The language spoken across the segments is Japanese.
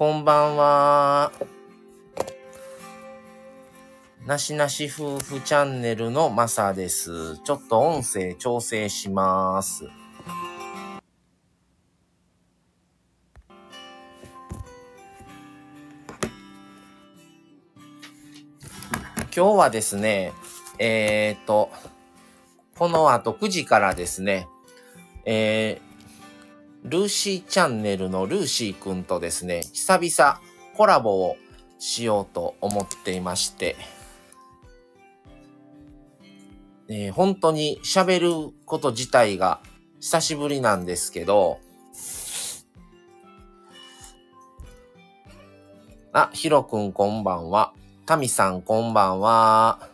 こんばんは。なしなし夫婦チャンネルのまさです。ちょっと音声調整します。今日はですね、えー、と、この後9時からですね、えー、ルーシーチャンネルのルーシーくんとですね、久々コラボをしようと思っていまして、えー本当に喋ること自体が久しぶりなんですけど、あ、ヒロくんこんばんは。タミさんこんばんは。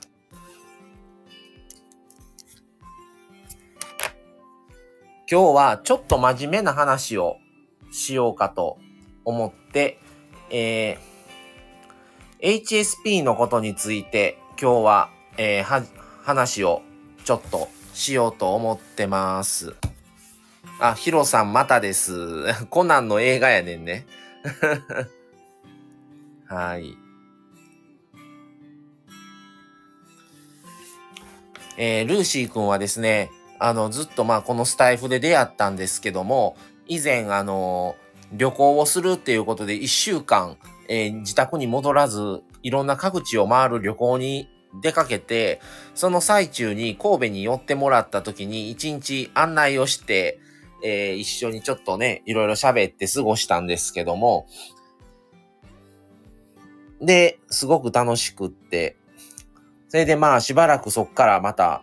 今日はちょっと真面目な話をしようかと思って、えー HSP のことについて今日は、えーは話をちょっとしようと思ってます。あ、ヒロさんまたです。コナンの映画やねんね。はい。えールーシーくんはですね、あの、ずっとまあこのスタイフで出会ったんですけども、以前あの、旅行をするっていうことで一週間、えー自宅に戻らず、いろんな各地を回る旅行に出かけて、その最中に神戸に寄ってもらった時に一日案内をして、えー一緒にちょっとね、いろいろ喋って過ごしたんですけども、で、すごく楽しくって、それでまあしばらくそっからまた、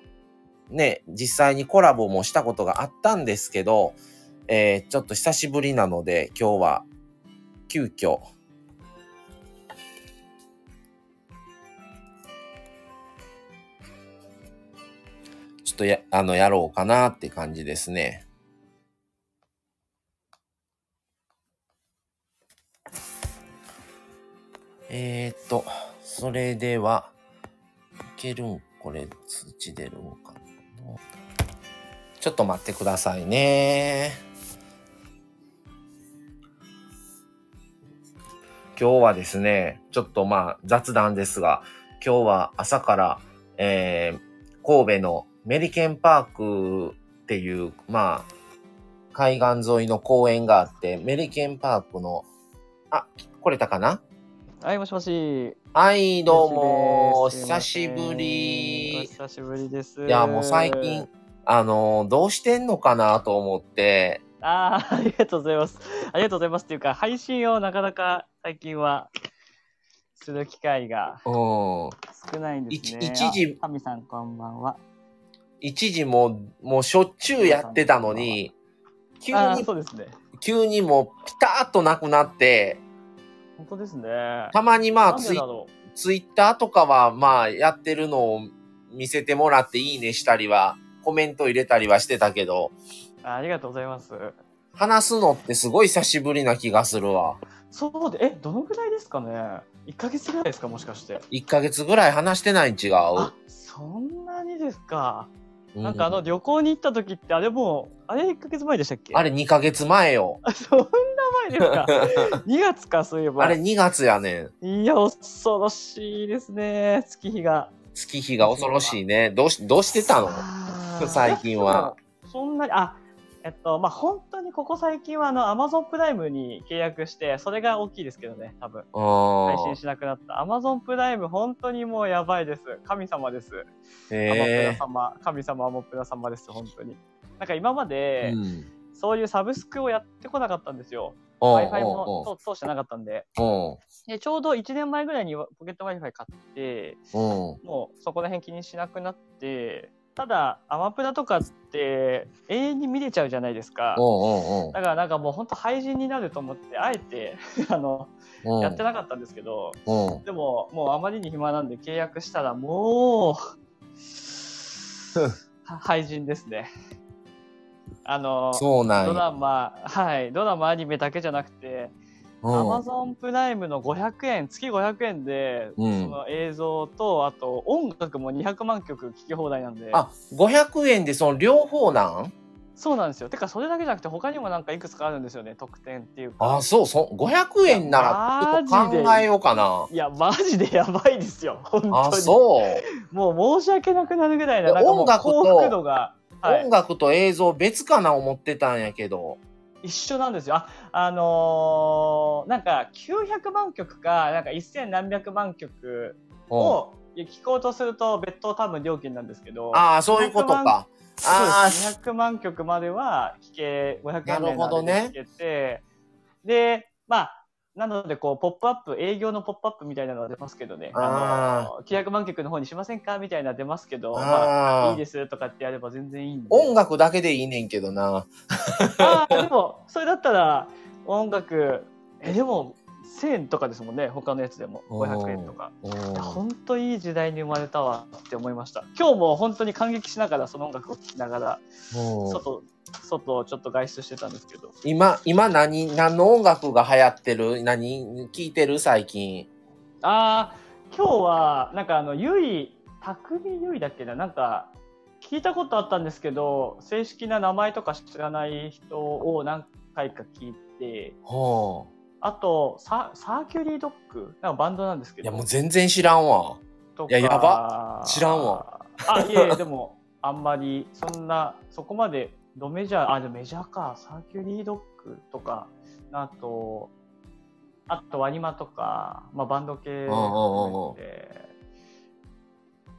ね、実際にコラボもしたことがあったんですけど、えーちょっと久しぶりなので今日は急遽、ちょっとや、あの、やろうかなって感じですね。えーっと、それでは、いけるん？これ、通知出るん？ちょっと待ってくださいね。今日はですね、ちょっとまあ雑談ですが、今日は朝から、えー神戸のメリケンパークっていう、まあ、海岸沿いの公園があって、メリケンパークの、あ、来れたかな？はい、もしもし。はい、どうも、久しぶり。お久しぶりです。いや、もう最近、。あの、どうしてんのかなと思って、ああ、ありがとうございます。ありがとうございますっていうか、配信をなかなか最近はする機会がうん。少ないんですね。一一時あタミさんこんばんは。一時もう、もうしょっちゅうやってたのに、急にそうですね。急にもうピタッとなくなって、本当ですね。たまにまあツイツイッターとかはまあやってるのを見せてもらっていいねしたりは、コメント入れたりはしてたけど、うあありがとうございます。話すのってすごい久しぶりな気がするわ。そうで、え、どのぐらいですかね ?1 ヶ月ぐらいですかもしかして。1ヶ月ぐらい話してないん違う？あ、そんなにですか。なんかあの旅行に行った時って、あれもう、あれ1ヶ月前でしたっけ？あれ2ヶ月前よ。あ そんな前ですか ?2 月か、そういえば。あれ2月やねん。いや、恐ろしいですね、月日が。月日が恐ろしいね。どうし、どうしてたの？最近は。そんなに、あ、えっと、まあ、本当にここ最近は、あの、アマゾンプライムに契約して、それが大きいですけどね、多分。配信あしなくなった。アマゾンプライム、本当にもうやばいです。神様です。あ。アマプラへ様、神様、アマプラ様です、本当に。なんか今まえ。で、うん。そういうサブスクをやってこなかったんですよ。Wi-Fi おも通通してなかったんで。う。で、ちょうど1年前ぐらいにポケット Wi-Fi 買って、もうそこら辺気にしなくなって、ただ、アマプラとかって永遠に見れちゃうじゃないですか。だからなんかもう本当廃人になると思って、あえて、あの、やってなかったんですけど、でも、もうあまりに暇なんで契約したら、もう、は廃人ですね。あの、ドそうなんや。ラマ、はい、ドラマ、アニメだけじゃなくて、うんアマゾンプライムの500円、月500円で、うんその映像と、あと音楽も200万曲聴き放題なんで、あ、500円でその両方なん？そうなんですよ。てか、それだけじゃなくて、他にもなんかいくつかあるんですよね、特典っていうか。あ、そう、そう、500円なら、ちょっと考えようかな。いや、マジでやばいですよ、本当に。あ、そう。もう申し訳なくなるぐらいな、なんかもう幸福度が、はい音楽と映像別かな思ってたんやけど。一緒なんですよ。あ、あのーなんか900万曲か、なんか1000何百万曲うんを聞こうとすると別途多分料金なんですけど、ああ、そういうことか。ああ、そうです200万曲までは聞け、500円なるほどでね聞けて、で、まあ、なので、こう、ポップアップ、営業のポップアップみたいなのが出ますけどね、あの、900万曲の方にしませんかみたいなの出ますけど、まあ、いいですとかってやれば全然いいんで。音楽だけでいいねんけどな。ああ、でも、それだったら、音楽、え、でも、1000円とかですもんね、他のやつでも。500円とか。本当いい時代に生まれたわって思いました。今日も本当に感激しながらその音楽を聴きながらうん外外をちょっと外出してたんですけど。今、今何、何の音楽が流行ってる？何聞いてる最近？ああ今日はなんかあのゆい匠ゆいだっけな？なんか聞いたことあったんですけど正式な名前とか知らない人を何回か聞いてはあ。あとササーキュリードッグ？なんかバンドなんですけどいや、もう全然知らんわ。といややば知らんわあいえいえでもあんまりそんなそこまでドメジャーあでもメジャーか。サーキュリードッグとかあとあとワニマとか、まあ、バンド系で。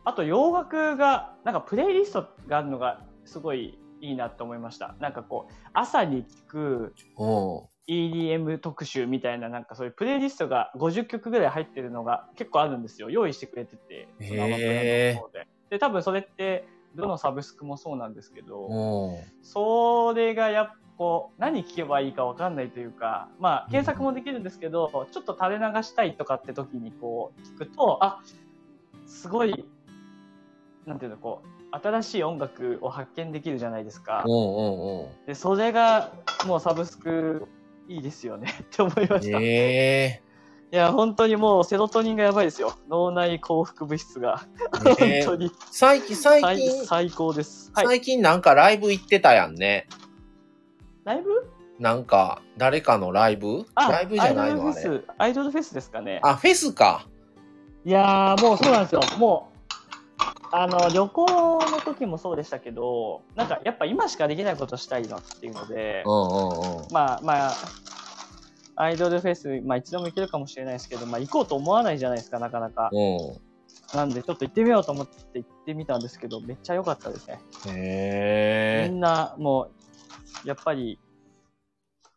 あと洋楽がなんかプレイリストがあるのがすごいいいなと思いました。なんかこう朝に聞くうん。EDM 特集みたいななんかそういうプレイリストが50曲ぐらい入ってるのが結構あるんですよ。用意してくれててそのアマプラの方で。で多分それってどのサブスクもそうなんですけど、うん。それがやっぱこう何聞けばいいかわかんないというかまあ検索もできるんですけど、ちょっと垂れ流したいとかって時にこう聞くとあすごいなんていうのこう新しい音楽を発見できるじゃないですか。うんうんうん。でそれがもうサブスクいいですよねって思いました。いえや本当にもうセロトニンがやばいですよ脳内幸福物質が、本当に最近、最最近、最高です。はい、最近なんかライブ行ってたやんね。ライブ？なんか、誰かのライブ？あライブじゃないのあれ。アイドルフェスアイドルフェスですかね。あ、フェスか。いやーもうそうなんですよ。もうあの旅行の時もそうでしたけどなんかやっぱ今しかできないことしたいなっていうので、うんうんうん。まあまあアイドルフェス、まあ、一度も行けるかもしれないですけど、まあ、行こうと思わないじゃないですかなかなか。うん。なんでちょっと行ってみようと思って行ってみたんですけどめっちゃ良かったですね。へえ。みんなもうやっぱり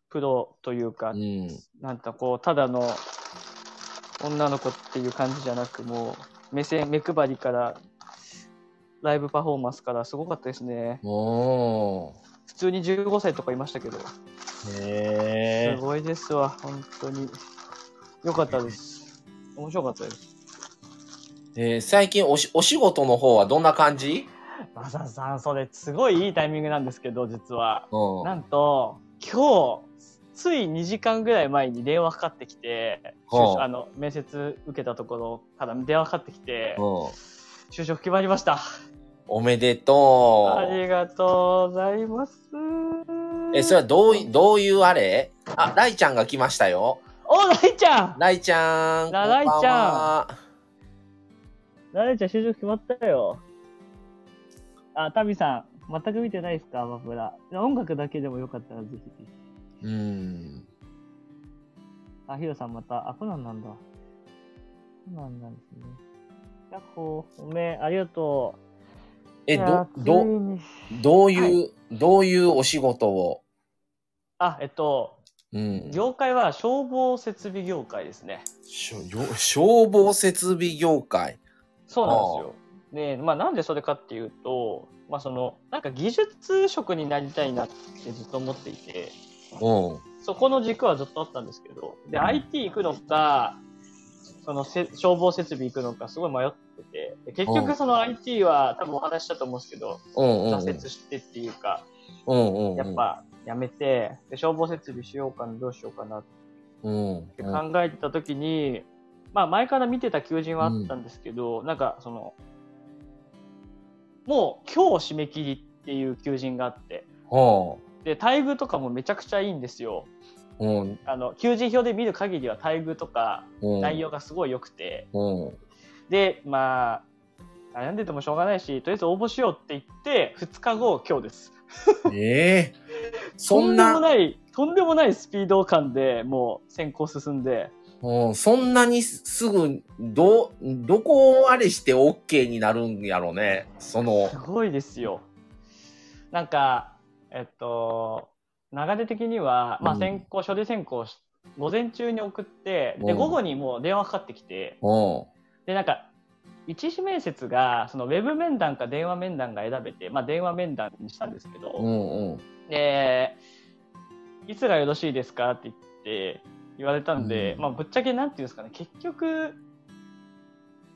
プロというか、うん。なんかこうただの女の子っていう感じじゃなくもう目線目配りからライブパフォーマンスからすごかったですねおー。普通に15歳とかいましたけどへえ。すごいですわ本当によかったです面白かったですえー最近おしお仕事の方はどんな感じ？マサさんそれすごいいいタイミングなんですけど実はうん。なんと今日つい2時間ぐらい前に電話かかってきて、はあの面接受けたところから電話かかってきて、うん。就職決まりました。おめでとありがとうございます。う。え、それはどうい、どういうあれ？あ、ライちゃんが来ましたよ。お、ライちゃんライちゃん。ライちゃライちゃん就職決まったよ。あ、タミさん、全く見てないですか、アマプラ。音楽だけでもよかったらぜひぜひ。うん。あ、ヒロさんまた、あ、コナンなんだ。コナンなんですね。やっほー、おめえ、ありがとう。え、ど、どどういう、どういうお仕事を？あ、えっと、うん。業界は消防設備業界ですね。しょよ消防設備業界。そうなんですよ。で、まあなんでそれかっていうと、まあその、なんか技術職になりたいなってずっと思っていて、うん。そこの軸はずっとあったんですけど、で、IT 行くのか、そのせ消防設備行くのかすごい迷ってて、で結うん局その IT は多分お話ししたと思うんですけど。挫折してっていうか。やっ、ぱやめて、で消防設備しようかな、どうしようかなっうん。て考えてた時に、まあ前から見てた求人はあったんですけど、なんかその、もう今日締め切りっていう求人があって、はで、待遇とかもめちゃくちゃいいんですよ。あ。うん。あの、求人票で見る限りは待遇とかうん。内容がすごい良くて、うん。で、まあ、悩んでてもしょうがないし、とりあえず応募しようって言って、2日後、今日です。ええそんとんでもな、ない、とんでもないスピード感でもう選考進んで、うん、そんなにすぐ、ど、どこをあれして OK になるんやろね。そのす、ごいですよ。なんか、えっと、流れ的には、まあ、うん選考、書類選考し、午前中に送って、で、うん午後にもう電話かかってきて、うん。で、なんか、一次面接が、そのウェブ面談か電話面談が選べて、まあ、電話面談にしたんですけど、うんうん。で、いつがよろしいですかって言って、言われたんで、うんまあ、ぶっちゃけなんていうんですかね、結局、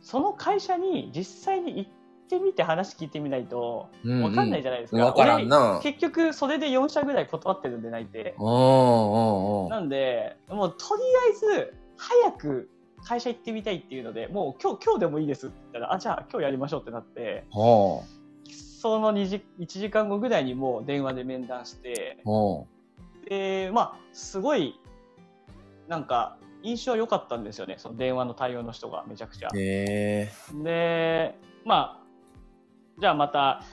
その会社に実際に行ってみて話聞いてみないと、うんわかんないじゃないですか。わからんな俺。結局、それで4社ぐらい断ってるんでないて。うんうんうん。なんで、もうとりあえず、早く会社行ってみたいっていうので、もう今日、今日でもいいですって言ったら、あ、じゃあ今日やりましょうってなって、はその2時、1時間後ぐらいにもう電話で面談して、あ。はで、まあ、すごい、なんか、印象良かったんですよね、その電話の対応の人がめちゃくちゃ。で、まあ、じゃあまた、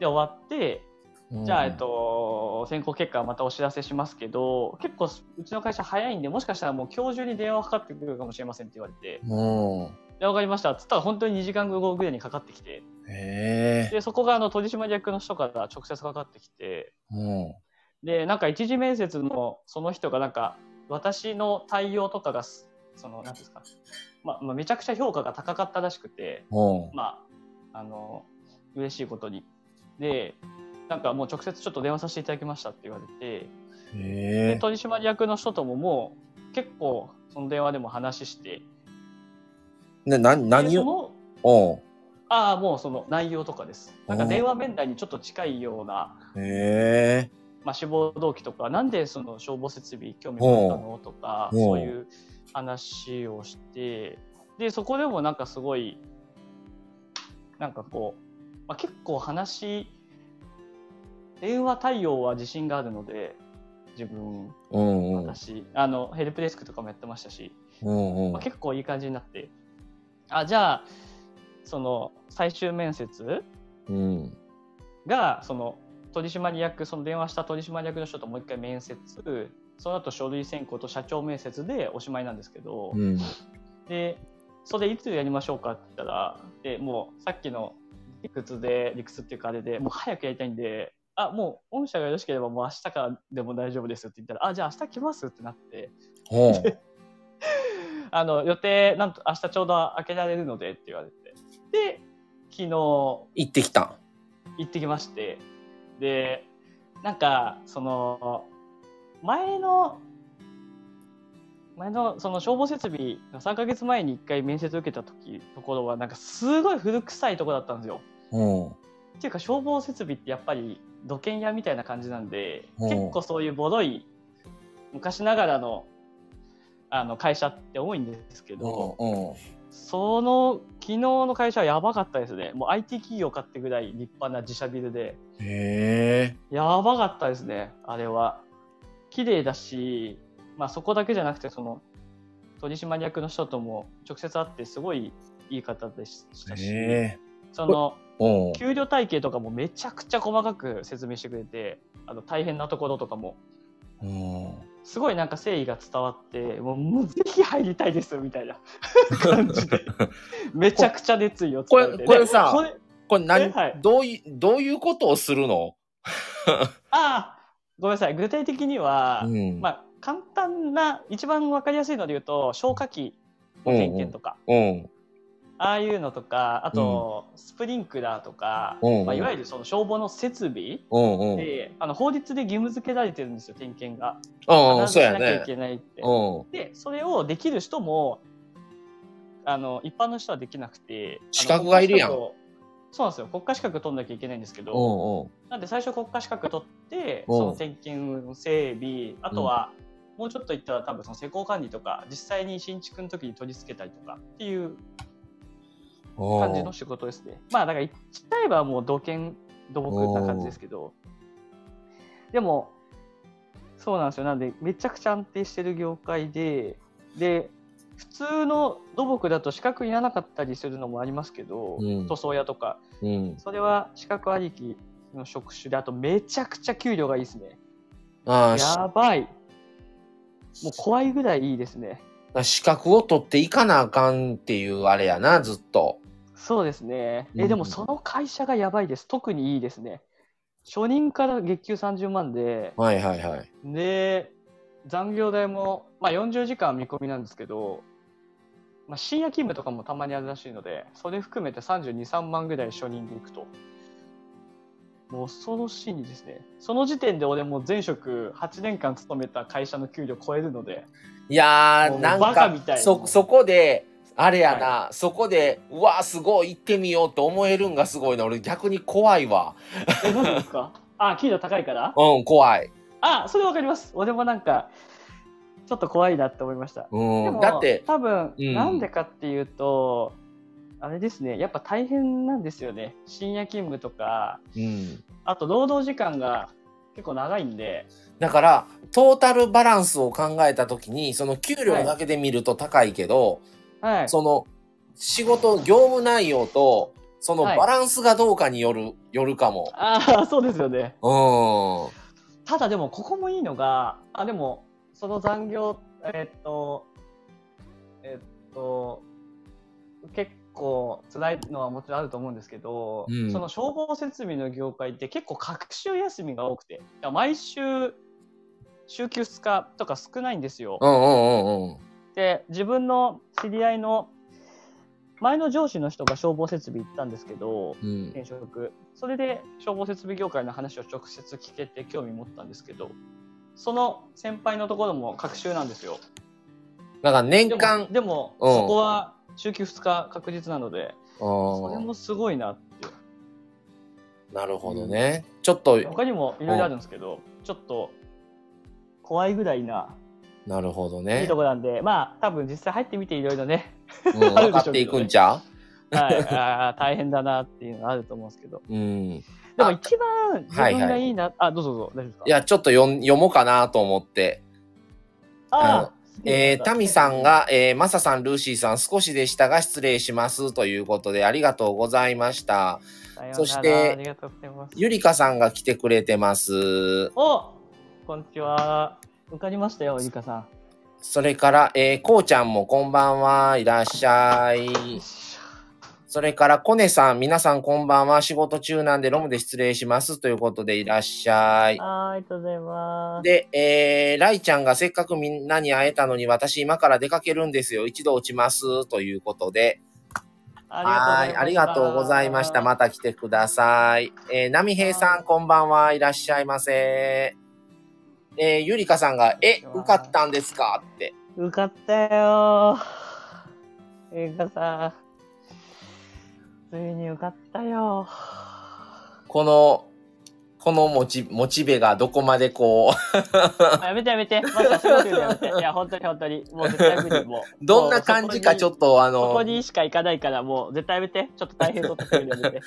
で終わって、うんじゃあ、えっ。と、選考結果はまたお知らせしますけど、結構うちの会社早いんで、もしかしたらもう今日中に電話かかってくるかもしれませんって言われて、うん。で、わかりました。つったら本当に2時間後ぐらいにかかってきて。で、そこがあの取締役の人から直接かかってきて、うん。で、なんか一次面接のその人がなんか、私の対応とかがす、その、なんていうんですか、まあ、まあ、めちゃくちゃ評価が高かったらしくて、うん。まあ、あの、嬉しいことに。で、なんかもう直接ちょっと電話させていただきましたって言われて。取締役の人とももう結構その電話でも話して、ね、な、で何を？そのうん。ああ、もうその内容とかです。なんか電話面談にちょっと近いような、へえ。まあ、志望動機とか、なんでその消防設備興味持ったのとか、うんそういう話をして、で、そこでもなんかすごい、なんかこう、まあ、結構話、電話対応は自信があるので、自分、うんうん。私、あの、ヘルプデスクとかもやってましたし、うんうんまあ、。結構いい感じになって、あ、じゃあ、その、最終面接うん。が、その、取締役、その電話した取締役の人ともう一回面接、その後書類選考と社長面接でおしまいなんですけど、うん。で、それいつやりましょうかって言ったら、で、もうさっきの理屈で、理屈っていうかあれで、もう早くやりたいんで、あ、もう御社がよろしければもう明日からでも大丈夫ですって言ったら、あ、じゃあ明日来ますってなって。あの、予定、なんと明日ちょうど開けられるのでって言われて、で、昨日行ってきた。行ってきまして、で、なんか、その、前の、前のその消防設備の3ヶ月前に1回面接受けた時ところはなんかすごい古臭いとこだったんですよ。うん。っていうか消防設備ってやっぱり土建屋みたいな感じなんでうん結構そういうボロい昔ながらのあの会社って多いんですけど、うん。その昨日の会社はやばかったですね。もう IT 企業かってぐらい立派な自社ビルで。やばかったですね、あれは。綺麗だし、まあそこだけじゃなくて、その、取締役の人とも直接会ってすごいいい方でしたし。その、うん。給料体系とかもめちゃくちゃ細かく説明してくれて、あの大変なところとかも、うん。すごいなんか誠意が伝わって、もうもうぜひ入りたいですみたいな 感じで、めちゃくちゃ熱意を伝えて、これこれさでこれこれ何、えはい。どういう、どういうことをするの？ああ、ごめんなさい、具体的には、うん。まあ、簡単な、一番わかりやすいので言うと、消火器の点検とか、うん。ああいうのとか、あと、スプリンクラーとか、うんまあ、いわゆるその消防の設備。で、あの法律で義務付けられてるんですよ、点検が。うん、必ずそうやね。しなきゃいけないって。うん。で、それをできる人も、あの、一般の人はできなくて、あの資格がいるやんそうなんですよ。国家資格取んなきゃいけないんですけど、うんうん。なんで最初国家資格取って、うんその点検整備、あとは、もうちょっと言ったら多分その施工管理とか、実際に新築の時に取り付けたりとかっていう感じの仕事ですね。まあだから言っちゃえばもう土建土木な感じですけど。でも、そうなんですよ。なんで、めちゃくちゃ安定してる業界で、で、普通の土木だと資格いらなかったりするのもありますけど、うん塗装屋とか。うん。それは資格ありきの職種で、あとめちゃくちゃ給料がいいですね。あやばい。もう怖いぐらいいいですね。資格を取っていかなあかんっていうあれやな、ずっと。そうですね。え、うんでもその会社がやばいです。特にいいですね。初任から月給30万で、はいはいはい。で、残業代も、まあ、40時間見込みなんですけど、まあ、深夜勤務とかもたまにあるらしいので、それ含めて32、3万ぐらい初任でいくと。もう恐ろしいですね。その時点で俺も前職8年間勤めた会社の給料超えるので、いやー、なんバカみたいなか、そ、そこで、あれやな、そこで、うわーすごい、行ってみようと思えるんがすごいな。俺逆に怖いわ。え、なんでですか？あ、給料高いから？うん、怖い。あ、それわかります。俺もなんか、ちょっと怖いなって思いました。うん、でもだって、多分、うんなんでかっていうと、あれですね、やっぱ大変なんですよね。深夜勤務とか、うん。あと労働時間が結構長いんで、だから、トータルバランスを考えたときに、その給料だけで見ると高いけど、はい。その、仕事、業務内容と、そのはいバランスがどうかによる、よるかも。ああ、そうですよね。うん。ただでも、ここもいいのが、あ、でも、その残業、えっと、えっと、結構辛いのはもちろんあると思うんですけど、うんその消防設備の業界って結構隔週休みが多くて、毎週、週休2日とか少ないんですよ。うんうんうんうん。で、自分の知り合いの前の上司の人が消防設備行ったんですけど、うん。転職。それで消防設備業界の話を直接聞けて興味持ったんですけど、その先輩のところも隔週なんですよ。だから年間、でも、うんそこは週休2日確実なので、それうんもすごいなって。なるほどね。ちょっと、他にもいろいろあるんですけど、ちょっと怖いぐらいな、なるほどいいねと。こなんで、まあ多分実際入ってみていろいろね、うん、分かっていくんちゃはい、大変だなっていうのがあると思うんですけど。う うん。でも一番自分がはいはいいいな、あ、どうぞどうぞ、大丈夫ですか？いや、ちょっと読ん読もうかなと思って。あえー、タミさん、が、えー、マサさん、ルーシーさん、少しでしたが失礼しますということで、ありがとうございました。そして。ゆりかさんが来てくれてます。おこんにちは。受かりましたよ、ゆかさそれから、えー、こうちゃんもこんばんは、いらっしゃい。ん。それから、コネさん、皆さんこんばんは、仕事中なんでロムで失礼しますということでいらっしゃい。ありがとうございます。で、えー、ライちゃんがせっかくみんなに会えたのに私今から出かけるんですよ。一度落ちます。ということで。はい。ありがとうございました。また来てください。えー、波平さん、こんばんは。いらっしゃいませ。えー、ゆりかさんが、え、受かったんですか？って。受かったよゆかさん。ついに受かったよこの、このモチ、モチベがどこまでこう、やめてやめて。また仕事言うのやめて。いや、本当に本当に。もう絶対無理。もう。どんな感じかちょと。っとあそこの、にしか行かないから、もう絶対やめて。ちょっと大変そうとすやめて。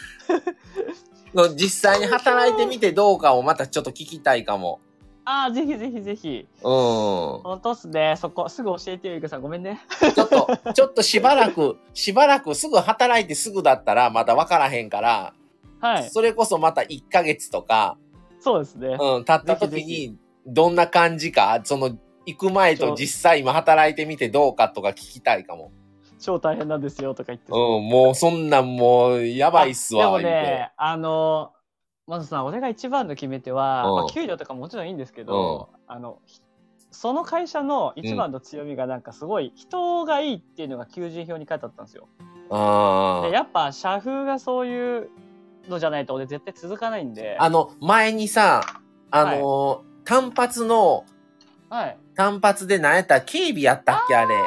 の実際に働いてみてどうかをまたちょっと聞きたいかも。ああ、ぜひぜひぜひ。うん。ちょ本当っすね。そこ、すぐ教えてよ、ゆかさん。ごめんね。っと、ちょっとしばらく、しばらくすぐ働いてすぐだったらまだわからへんから、はい。それこそまた1ヶ月とか、そうですね。うん、経った時に、どんな感じか、その、行く前と実際今働いてみてどうかとか聞きたいかも。超大変なんですよ、とか言って。うん、もうそんなんもう、やばいっすわ、でもね、あの、まずさ、俺が一番の決め手は、うんまあ、給料とかもちろんいいんですけど、あの、ひその会社の一番の強みがなんかすごい人がいいっていうのが求人票に書いてあったんですよ。あーでやっぱ社風がそういうのじゃないと俺絶対続かないんで。あの、前にさ、あのー単発の、はい。単発で何やった？ら警備やったっけあれ。あ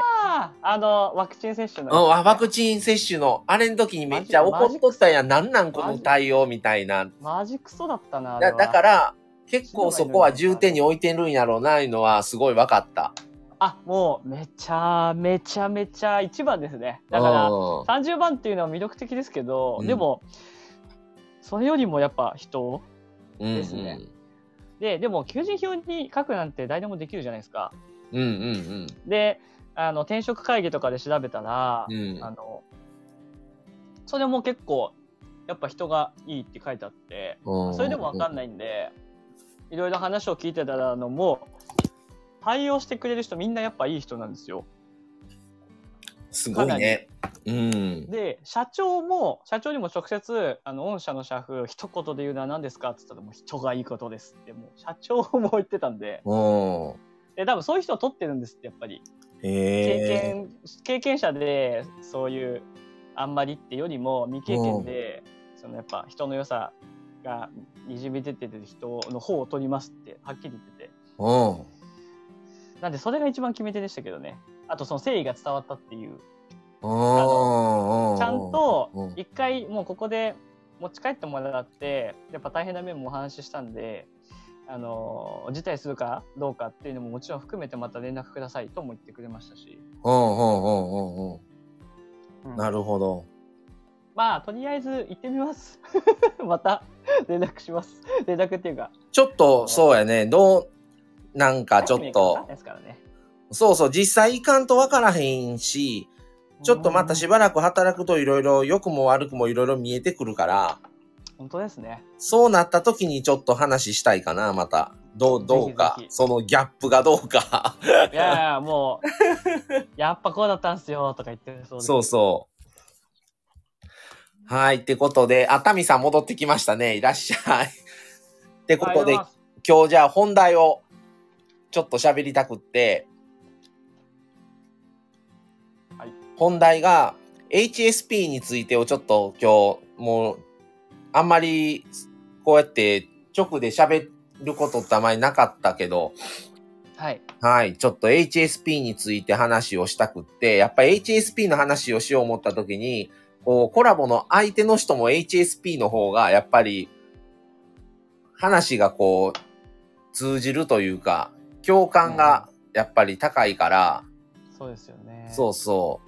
あ、あの、ワクチン接種のうん。ワクチン接種の、あれの時にめっちゃ怒っとったんやん。なんなんこの対応みたいな。マジクソだったな。だはだから、結構そこは重点に置いてるんやろうな、いうのはすごい分かった。あ、もう、めちゃめちゃめちゃ一番ですね。だから、うん30番っていうのは魅力的ですけど、うんでも、それよりもやっぱ人？うんですねでで、でも、求人票に書くなんて誰でもできるじゃないですか。うんうんで、あの、転職会議とかで調べたら、うん。あの、それも結構、やっぱ人がいいって書いてあって、うん。それでもわかんないんで、いろいろ話を聞いてたのも、対応してくれる人みんなやっぱいい人なんですよ。すごいね。うん。で、社長も、社長にも直接、あの、御社の社風、一言で言うのは何ですかって言ったら、もう人がいいことですって、もう社長も言ってたんで、うん。で、多分そういう人を取ってるんですって、やっぱり。経へえ。験、経験者で、そういう、あんまりってよりも、未経験で、そのやっぱ人の良さがにじみ出てる人の方を取りますって、はっきり言ってて。うん。なんで、それが一番決め手でしたけどね。あと、その誠意が伝わったっていう。うん。ちゃんとうん、一回もうここで持ち帰ってもらって、やっぱ大変な面もお話ししたんで、あの、辞退するかどうかっていうのももちろん含めてまた連絡くださいとも言ってくれましたし。うんうんうんうんうん。うんなるほど。まあ、とりあえず行ってみます。また連絡します。連絡っていうか。ちょっと、そうやね。どう、なんかちょっと、ね。そうそう、実際行かんとわからへんし、ちょっとまたしばらく働くといろいろ良くも悪くもいろいろ見えてくるから、本当ですね。そうなった時にちょっと話したいかな、また。どう、どうかぜひぜ。ひそのギャップがどうか。いやいや、もう、やっぱこうだったんすよ、とか言ってるそうです。そうそう。はい。ってことで、あ、タミさん戻ってきましたね。いらっしゃい。ってことで、今日じゃあ本題をちょっと喋りたくって、はい本題が HSP についてをちょっと今日もうあんまりこうやって直で喋ることってあまりなかったけど、はい。はい、ちょっと HSP について話をしたくって、やっぱり HSP の話をしよう思った時に、こうコラボの相手の人も HSP の方がやっぱり話がこう通じるというか、共感がやっぱり高いから、そうですよね。そうそ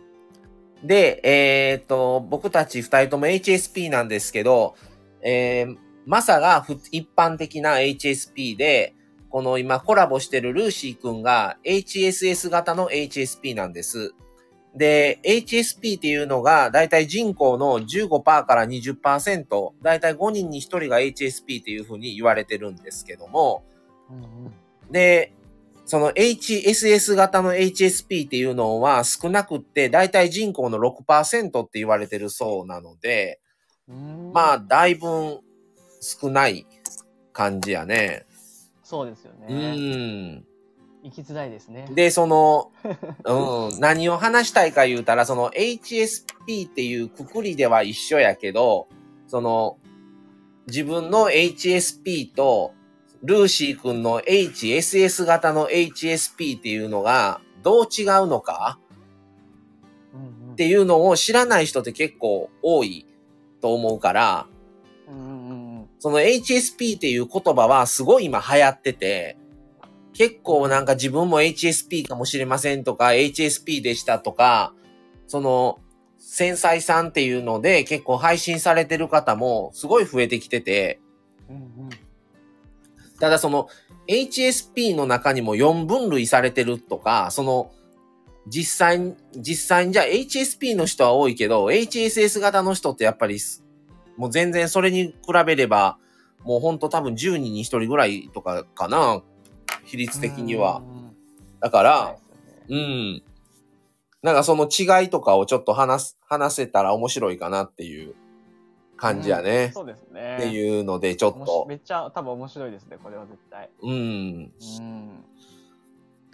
う。で、えっ、と、僕たち二人とも HSP なんですけど、えー、マサがふ一般的な HSP で、この今コラボしてるルーシーくんが HSS 型の HSP なんです。で、HSP っていうのが、だいたい人口の15%から20%、だいたい5人に1人が HSP っていうふうに言われてるんですけども、うんうん。で、その HSS 型の HSP っていうのは少なくって、だいたい人口の6%って言われてるそうなので、うんまあ、だいぶ少ない感じやね。そうですようね。ん。生きづらいですね。で、その、うん、何を話したいか言うたら、その HSP っていうくくりでは一緒やけど、その、自分の HSP と、ルーシー君の HSS 型の HSP っていうのが、どう違うのか？うんうんっていうのを知らない人って結構多いと思うから、その HSP っていう言葉はすごい今流行ってて、結構なんか自分も HSP かもしれませんとか、HSP でしたとか、その、繊細さんっていうので結構配信されてる方もすごい増えてきてて、うんうん。ただその HSP の中にも4分類されてるとか、その実際に、実際にじゃあ HSP の人は多いけど、HSS 型の人ってやっぱりすもう全然それに比べれば、もうほんと多分10人に1人ぐらいとかかな、比率的には。だから、そうん。なんかその違いとかをちょっと話す、話せたら面白いかなっていう感じやうんね。そうですね。っていうので、ちょっと。めっちゃ多分面白いですね、これは絶対。うん。うん。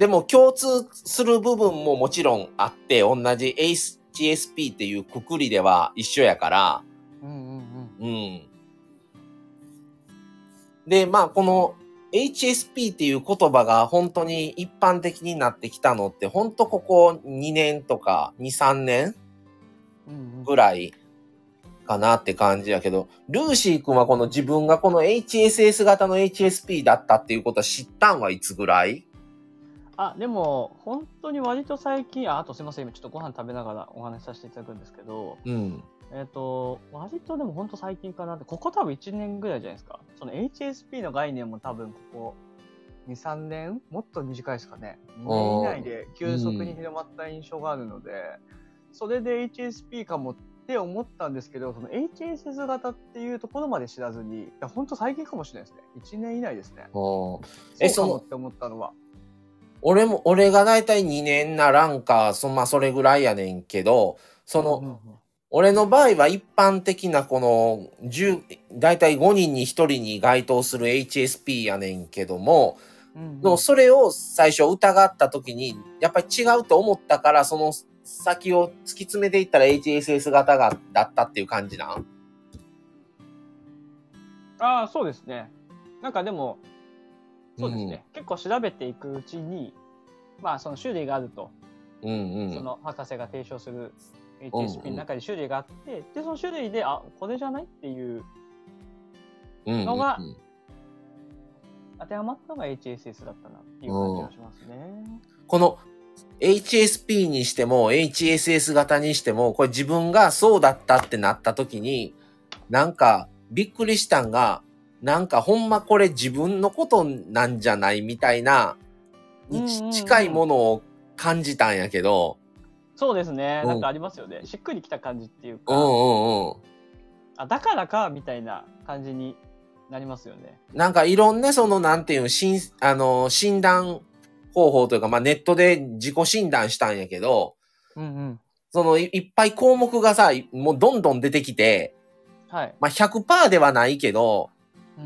でも共通する部分ももちろんあって、同じ HSP っていうくくりでは一緒やから、うんうんうん。で、まあ、この HSP っていう言葉が本当に一般的になってきたのって、本当ここ2年とか2、3年うん。うんうんぐらいかなって感じやけど、ルーシー君はこの自分がこの HSS 型の HSP だったっていうことは知ったんはいつぐらい？あ、でも、本当に割と最近、あ、あとすいません、今ちょっとご飯食べながらお話しさせていただくんですけど、うん。えっ、と、割とでも本当最近かなって、ここ多分1年ぐらいじゃないですか。その HSP の概念も多分ここ2、3年もっと短いですかね。2年以内で急速に広まった印象があるので、それで HSP かもって思ったんですけど、その HSS 型っていうところまで知らずに、いや本当最近かもしれないですね。1年以内ですね。うんえそうかもって思ったのは。俺も、俺がだいたい2年ならんか、そ、まあ、それぐらいやねんけど、その、うんうん俺の場合は一般的なこの10、だいたい5人に1人に該当する HSP やねんけども、うんうん。でもそれを最初疑った時に、やっぱり違うと思ったから、その先を突き詰めていったら HSS 型が、だったっていう感じなん？ああ、そうですね。なんかでも、そうですね。結構調べていくうちに、まあその種類があると、うんうん。その博士が提唱する HSP の中に種類があって、で、その種類で、あ、これじゃないっていううんうんうんのが当てはまったのが HSS だったなっていう感じがしますね。この HSP にしても HSS 型にしても、これ自分がそうだったってなった時に、なんかびっくりしたんが、なんかほんまこれ自分のことなんじゃないみたいな、に近いものを感じたんやけど、そうですね。うんなんかありますよね。しっくりきた感じっていうか、うんうんうん。あ、だからか、みたいな感じになりますよね。なんかいろんなそのなんていうの、診、あの、診断方法というか、まあネットで自己診断したんやけど、うんうん。そのいいっぱい項目がさ、もうどんどん出てきて、はい。まあ100%ではないけど、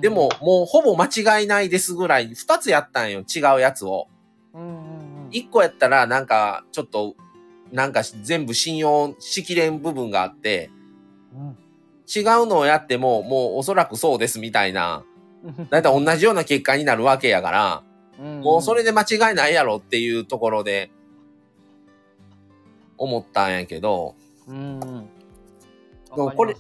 でも、もうほぼ間違いないですぐらい、二つやったんよ、違うやつを。一個やったら、なんか、ちょっと、なんか全部信用しきれん部分があって、うん。違うのをやっても、もうおそらくそうですみたいな、だいたい同じような結果になるわけやから、うん。もうそれで間違いないやろっていうところで、思ったんやけど、うんこれ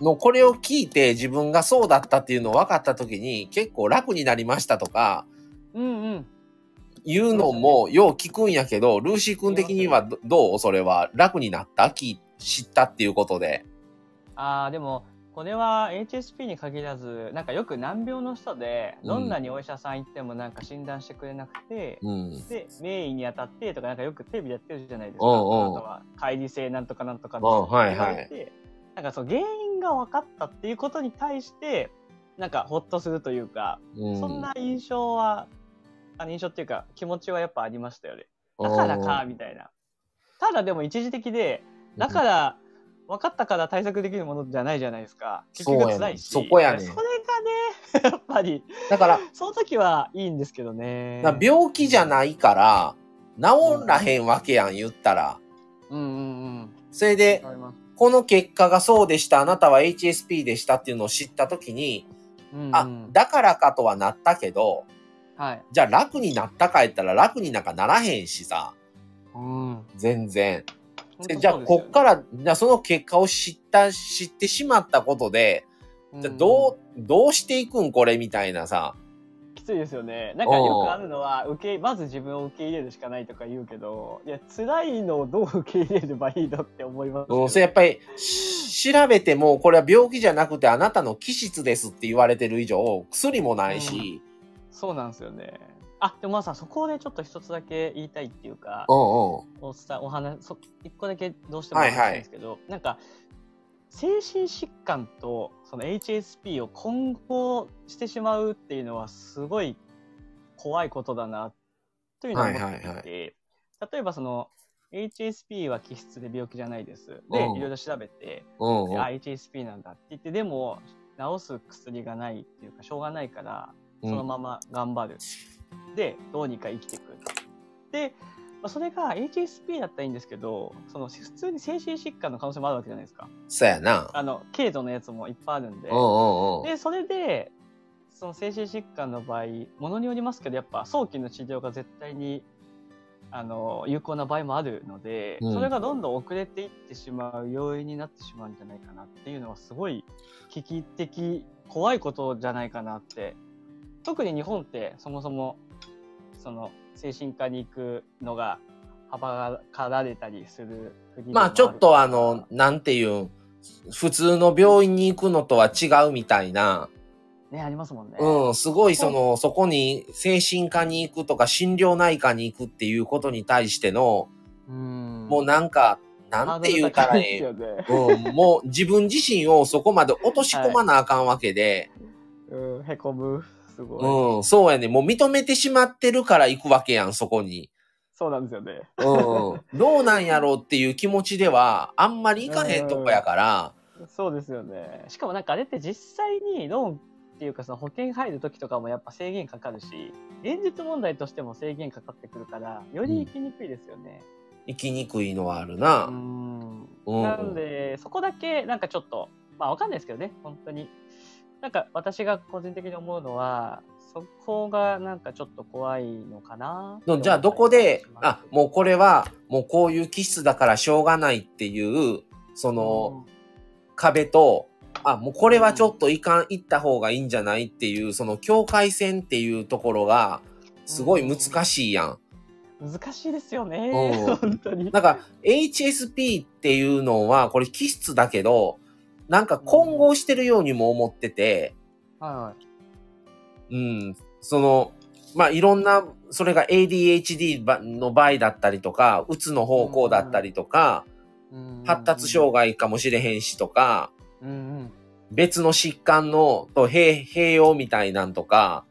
のこれを聞いて自分がそうだったっていうのを分かった時に結構楽になりましたとか、うんうん。いうのもよう聞くんやけど、ルーシー君的にはどどう？それは楽になった？聞知ったっていうことで。ああ、でも、これは HSP に限らず、なんかよく難病の人で、うんどんなにお医者さん行ってもなんか診断してくれなくて、うん。で、名医に当たってとか、なんかよくテレビでやってるじゃないですか。うんうんあなたは乖離性なんとかなんとかうんはいはい言われてなんかそう、原因が分かったっていうことに対して、なんかほっとするというか、うん、そんな印象は、あの印象っていうか気持ちはやっぱありましたよね。だからか、みたいな。ただでも一時的で、だから、分かったから対策できるものじゃないじゃないですか。結局辛いし。そこやねそれがね、やっぱり、だから、その時はいいんですけどね。病気じゃないから、治らへんわけやん、言ったら。うんうんうん。それで、この結果がそうでした、あなたは HSP でしたっていうのを知ったときに、うんうんあ、だからかとはなったけど、はい。じゃあ楽になったか言ったら楽になんかならへんしさ、うん。全然。じゃあこっから、じゃあその結果を知った、知ってしまったことで、じゃあどう、どうしていくんこれみたいなさ。きついですよね。なんかよくあるのは、受け、まず自分を受け入れるしかないとか言うけど、いや、辛いのをどう受け入れればいいのって思いますけど。うん、それやっぱり、し調べても、これは病気じゃなくてあなたの気質ですって言われてる以上、薬もないし、そうなんですよね。あ、でもまあさ、そこでちょっと一つだけ言いたいっていうか、うんうん。お伝え、お話、そ一個だけどうしても話したいんですけど、なんか、精神疾患とその HSP を混合してしまうっていうのはすごい怖いことだなというのを思っていて、はいはいはい例えばその HSP は気質で病気じゃないです。で、うんいろいろ調べて。あ、HSP なんだって言って、でも治す薬がないっていうか、しょうがないから、そのまま頑張る。で、どうにか生きていく。で、まあ、それが HSP だったらいいんですけど、その普通に精神疾患の可能性もあるわけじゃないですか。そうやな。あの、軽度のやつもいっぱいあるんで。で、それで、その精神疾患の場合、ものによりますけど、やっぱ早期の治療が絶対に、あの、有効な場合もあるので、うんそれがどんどん遅れていってしまう要因になってしまうんじゃないかなっていうのは、すごい危機的、怖いことじゃないかなって。特に日本って、そもそも、その、精神科に行くのが、はばかられたりするまあちょっとあの、なんていうん、普通の病院に行くのとは違うみたいな、ね、ありますもんね。うん、すごいその、そこに精神科に行くとか心療内科に行くっていうことに対しての、うん。もうなんか、なんて言うたらええね。うん、もう自分自身をそこまで落とし込まなあかんわけで、うん、へこむ。すごい。うん、そうやね。もう認めてしまってるから行くわけやん、そこに。そうなんですよね。うん、どうなんやろうっていう気持ちでは、あんまり行かへんとこやから、そうですよね。しかもなんかあれって実際にローンっていうかその保険入る時とかもやっぱ制限かかるし、現実問題としても制限かかってくるから、より行きにくいですよね。行きにくいのはあるうな。ん。うん。なんで、そこだけなんかちょっと、まあわかんないですけどね、本当に。なんか私が個人的に思うのは、そこがなんかちょっと怖いのかな。のじゃあどこで、あ、もうこれは、もうこういう気質だからしょうがないっていう、その、壁と、あ、もうこれはちょっといかん、行った方がいいんじゃないっていう、その境界線っていうところが、すごい難しいやん。うん難しいですよね。うん本当に。なんか、HSP っていうのは、これ気質だけど、なんか混合してるようにも思ってて、はいはい。うん、その、まあ、いろんな、それが ADHD ばの場合だったりとか、うつの方向だったりとか、発達障害かもしれへんしとか、うんうん。別の疾患のと併併用みたいなんとか、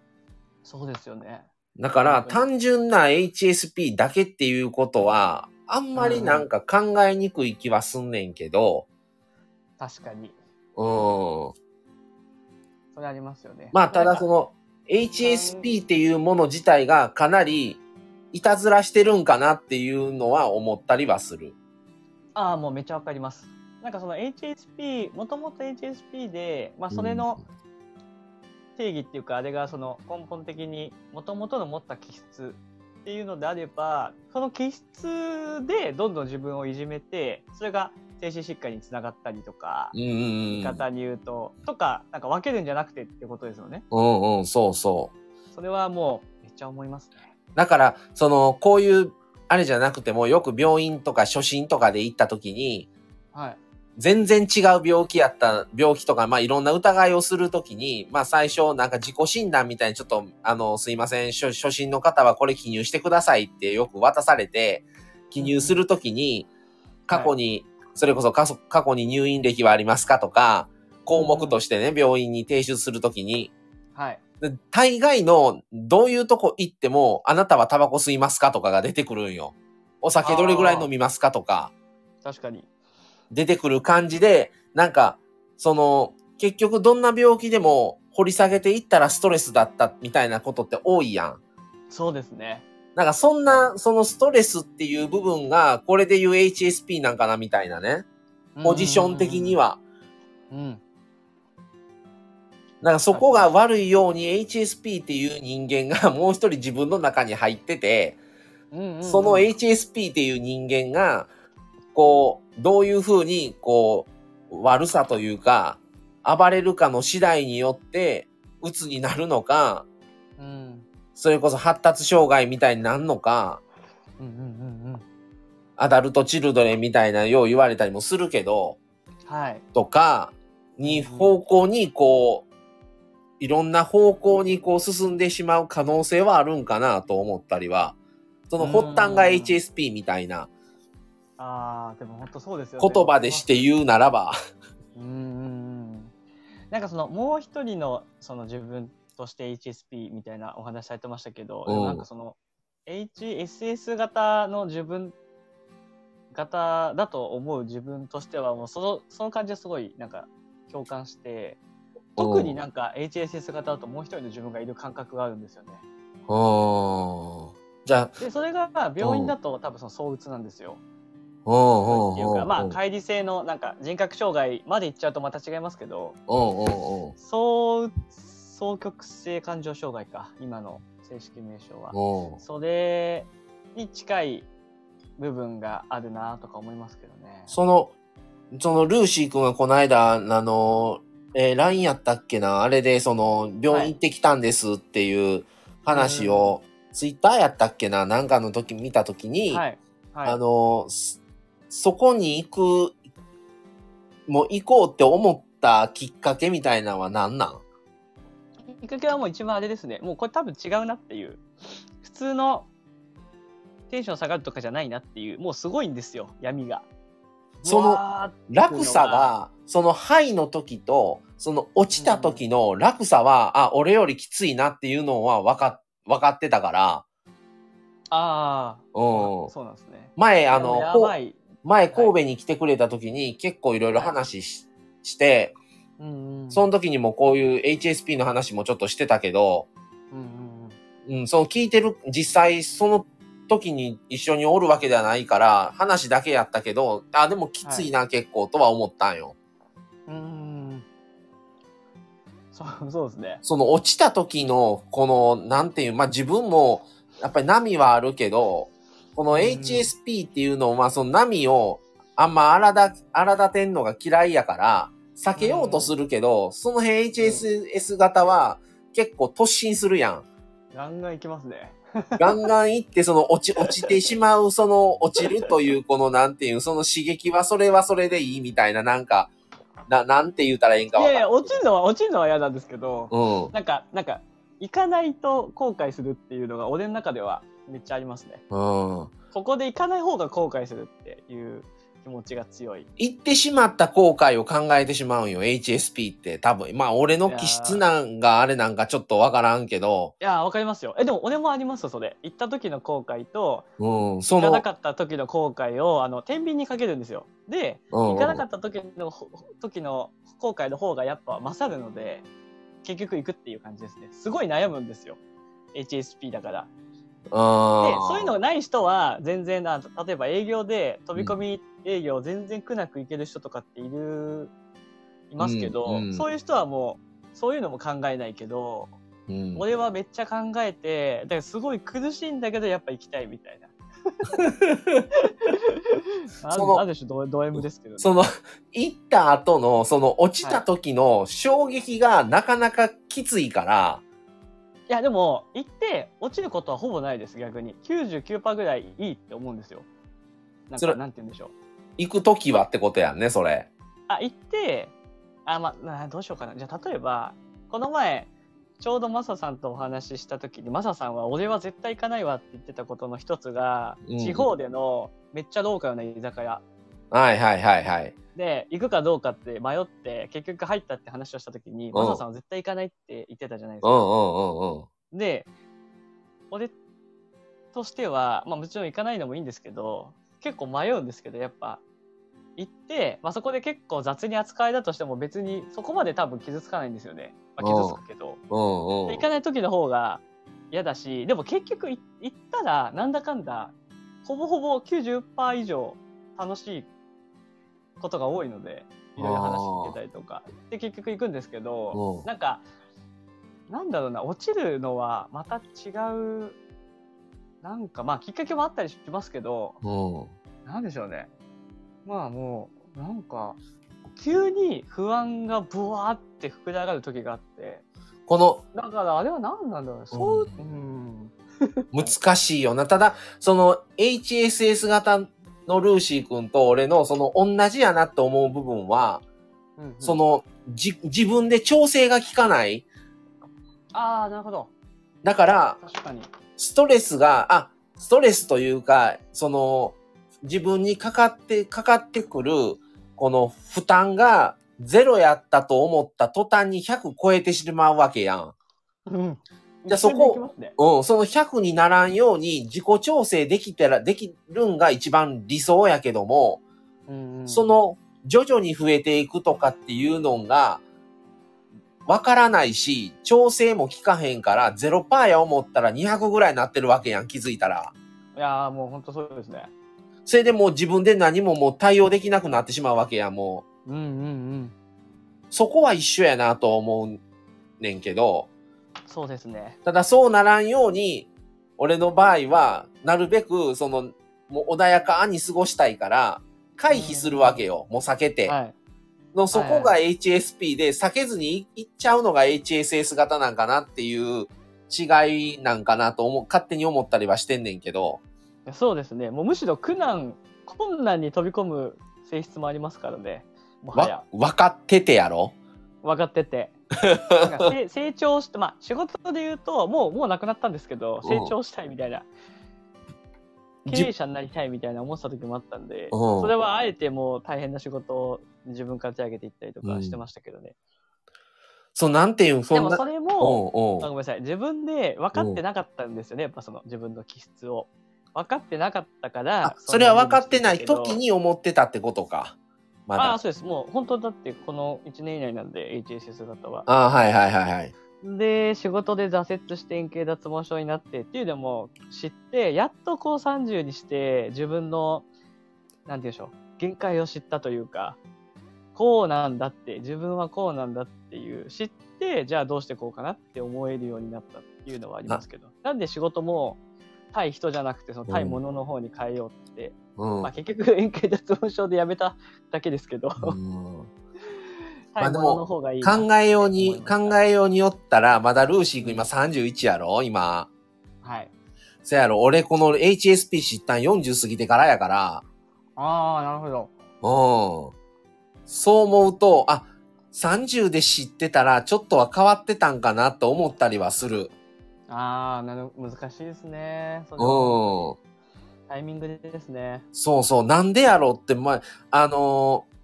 そうですよね。だから単純な HSP だけっていうことは、あんまりなんか考えにくい気はすんねんけど、確かに。うん。それありますよね。まあ、ただその、の、HSP っていうもの自体がかなり、いたずらしてるんかなっていうのは思ったりはする。ああ、もうめっちゃわかります。なんかその HSP、もともと HSP で、まあそれの定義っていうか、あれがその根本的にもともとの持った気質っていうのであれば、その気質でどんどん自分をいじめて、それが精神疾患につながったりとか、うんうん言い方に言うと、とか、なんか分けるんじゃなくてってことですよね。うん。うんうん、そうそう。それはもうめっちゃ思いますね。だから、その、こういう、あれじゃなくても、よく病院とか初診とかで行った時に、はい。全然違う病気やった、病気とか、まあいろんな疑いをするときに、まあ最初なんか自己診断みたいにちょっと、あの、すいません、初初診の方はこれ記入してくださいってよく渡されて、記入するときに、過去に、それこそ過去過去に入院歴はありますかとか、項目としてね、病院に提出するときに、はい。で大概のどういうとこ行っても、あなたはタバコ吸いますかとかが出てくるんよ。お酒どれぐらい飲みますかとか。確かに。出てくる感じで、なんか、その、結局どんな病気でも掘り下げていったらストレスだったみたいなことって多いやん。そうですね。なんかそんな、そのストレスっていう部分が、これで言う HSP なんかなみたいなね。ポジション的には。うん。なんかそこが悪いように HSP っていう人間が もう一人自分の中に入ってて、うんうんうんその HSP っていう人間が、こう、どういうふうに、こう、悪さというか、暴れるかの次第によって、鬱になるのか、うんそれこそ発達障害みたいになるのか、うんうんうんうん。アダルトチルドレンみたいなよう言われたりもするけど、はい。とか、に方向にこう、いろんな方向にこう進んでしまう可能性はあるんかなと思ったりは、その発端が HSP みたいなああ、でも本当そうですよね。言葉でして言うならば、うんうんうん。なんかそのもう一人のその自分として HSP みたいなお話されてましたけど、なんかその HSS 型の自分型だと思う自分としてはもうそのその感じはすごいなんか共感して、特になんか HSS 型だともう一人の自分がいる感覚があるんですよね。うん。じゃあ、でそれが病院だと多分その相うつなんですよ。う。んう。んっていうか、まあ、う。ん乖離性のなんか人格障害までいっちゃうとまた違いますけど、う。んう双双極性感情障害か、今の正式名称は。うんそれに近い部分があるなとか思いますけどね。その、そのルーシー君がこの間、あの、えー LINE やったっけな？あれで、その、病院行ってきたんですっていう話を、ツイッターやったっけな？なんかの時見た時に、はい。はい。あの、そそこに行くもう行こうって思ったきっかけみたいなのは何なん？きっかけはもう一番あれですね。もうこれ多分違うなっていう。普通のテンション下がるとかじゃないなっていう。もうすごいんですよ、闇が。その落差が、そのハイの時と、その落ちた時の落差は、あ、俺よりきついなっていうのは分か、分かってたから、ああ、うんそうなんですね。前、あの。前神戸に来てくれた時に結構いろいろ話し,、して、うんうん。その時にもこういう HSP の話もちょっとしてたけど、うんうんうん。うん、その聞いてる、実際その時に一緒におるわけではないから、話だけやったけど、あ、でもきついな、結構とは思ったんよ。うーん。そう、そうですね。その落ちた時の、この、なんていう、まあ、自分も、やっぱり波はあるけど、この HSP っていうのは、まあ、その波を、あんま荒だ、荒立てんのが嫌いやから、避けようとするけど、その辺 HSS 型は、結構突進するやん。ガンガンいきますね。ガンガン行って、その落ち、落ちてしまう、その落ちるという、このなんていう、その刺激はそれはそれでいいみたいな、なんか、な、なんて言うたらいいんかい。いやいや、落ちるのは、落ちるのは嫌なんですけど、うん。なんか、なんか、行かないと後悔するっていうのが、俺の中ではめっちゃありますね。うん。ここで行かない方が後悔するっていう気持ちが強い。行ってしまった後悔を考えてしまうんよ、HSP って。多分。まあ、俺の気質なんがあれなんかちょっとわからんけど、いやー、わかりますよ。え、でも俺もありますよ、それ。行った時の後悔と、うん、行かなかった時の後悔を、あの、天秤にかけるんですよ。で、うん行かなかった時の、ほ時の後悔の方がやっぱ勝るので、結局行くっていう感じですね。すごい悩むんですよ。HSP だから。で、あそういうのがない人は、全然あ、例えば営業で飛び込み営業全然苦なく行ける人とかっている、いますけど、うんうんそういう人はもう、そういうのも考えないけど、うん、俺はめっちゃ考えて、だからすごい苦しいんだけど、やっぱ行きたいみたいな。ある種ドド M ですけど、ね。その、行った後の、その落ちた時の衝撃がなかなかきついから、いや、でも、行って落ちることはほぼないです、逆に。99%ぐらいいいって思うんですよ。なんか、なんて言うんでしょう。行く時はってことやんね、それ。あ、行って、あ、まあ、どうしようかな。じゃあ、例えば、この前、ちょうどマサさんとお話しした時に、マサさんは俺は絶対行かないわって言ってたことの一つが、うん地方でのめっちゃローカルな居酒屋はいはいはいはい。で、行くかどうかって迷って、結局入ったって話をした時に、マサさんは絶対行かないって言ってたじゃないですか。で、俺としては、まあもちろん行かないのもいいんですけど、結構迷うんですけど、やっぱ、行って、まあそこで結構雑に扱いだとしても別にそこまで多分傷つかないんですよね。まあ傷つくけど。行かない時の方が嫌だし、でも結局い行ったらなんだかんだ、ほぼほぼ90%以上楽しいことが多いので、いろいろ話聞けたりとか。で、結局行くんですけど、うんなんか、なんだろうな、落ちるのはまた違う、なんかまあきっかけもあったりしますけど、うん。なんでしょうね。まあもう、なんか、急に不安がブワーって膨れ上がる時があって、この、だからあれは何なんだろうね。そう、うん。難しいよな。ただ、その HSS 型のルーシー君と俺のその同じやなと思う部分は、うんそ、のじ自分で調整が効かない。ああ、なるほど。だから、確かに。ストレスが、あ、ストレスというか、その、自分にかかって、かかってくる、この負担がゼロやったと思った途端に100超えてしまうわけやん。うん。じゃあそこねうん、その100にならんように自己調整できたら、できるんが一番理想やけども、うんうんそ、の徐々に増えていくとかっていうのが、わからないし、調整も効かへんから、0%や思ったら200ぐらいになってるわけやん、気づいたら。いやーもう本当そうですね。それでもう自分で何ももう対応できなくなってしまうわけやん、もう。うんうんうん。そこは一緒やなと思うねんけど、そうですね。ただそうならんように、俺の場合は、なるべく、その、もう穏やかに過ごしたいから、回避するわけよ。もう避けて。はい。の、そこが HSP で、避けずにいっちゃうのが HSS 型なんかなっていう違いなんかなと思う、勝手に思ったりはしてんねんけど。そうですね。もうむしろ苦難、困難に飛び込む性質もありますからね。もはやわ、。分かっててやろ？分かってて。なんかせ 成長して、まあ仕事で言うと、もう、もうなくなったんですけど、うん成長したいみたいな。じ経営者になりたいみたいな思ってた時もあったんで、うんそれはあえてもう大変な仕事を自分から手上げていったりとかしてましたけどね。そう、なんていうん、そ。でもそれも、うんうんあごめんなさい、自分で分かってなかったんですよね、やっぱその自分の気質を。分かってなかったからあ、それは分かってない時にに思ってたってことか。まあ。そうです。もう本当だってこの1年以内なんで、HSS 型は。あはいはいはいはい。で、仕事で挫折して円形脱毛症になってっていうのも知って、やっとこう30にして自分の、なんて言うんでしょう、限界を知ったというか、こうなんだって、自分はこうなんだっていう、知って、じゃあどうしてこうかなって思えるようになったっていうのはありますけど、なんで仕事も対人じゃなくて、その対物の方に変えようって、うん。まあ結局円形脱毛症でやめただけですけど、うん 対まあでも物の方がいいな考えように、考えようによったら、まだルーシー君今31やろ？今。はい。そやろ？俺この HSP 知ったん40過ぎてからやから、ああ、なるほど。うん。そう思うと、あ、30で知ってたらちょっとは変わってたんかなと思ったりはする。ああ、なる難しいですね。うん。タイミングですね。そうそう。なんでやろうって、まあ、あのー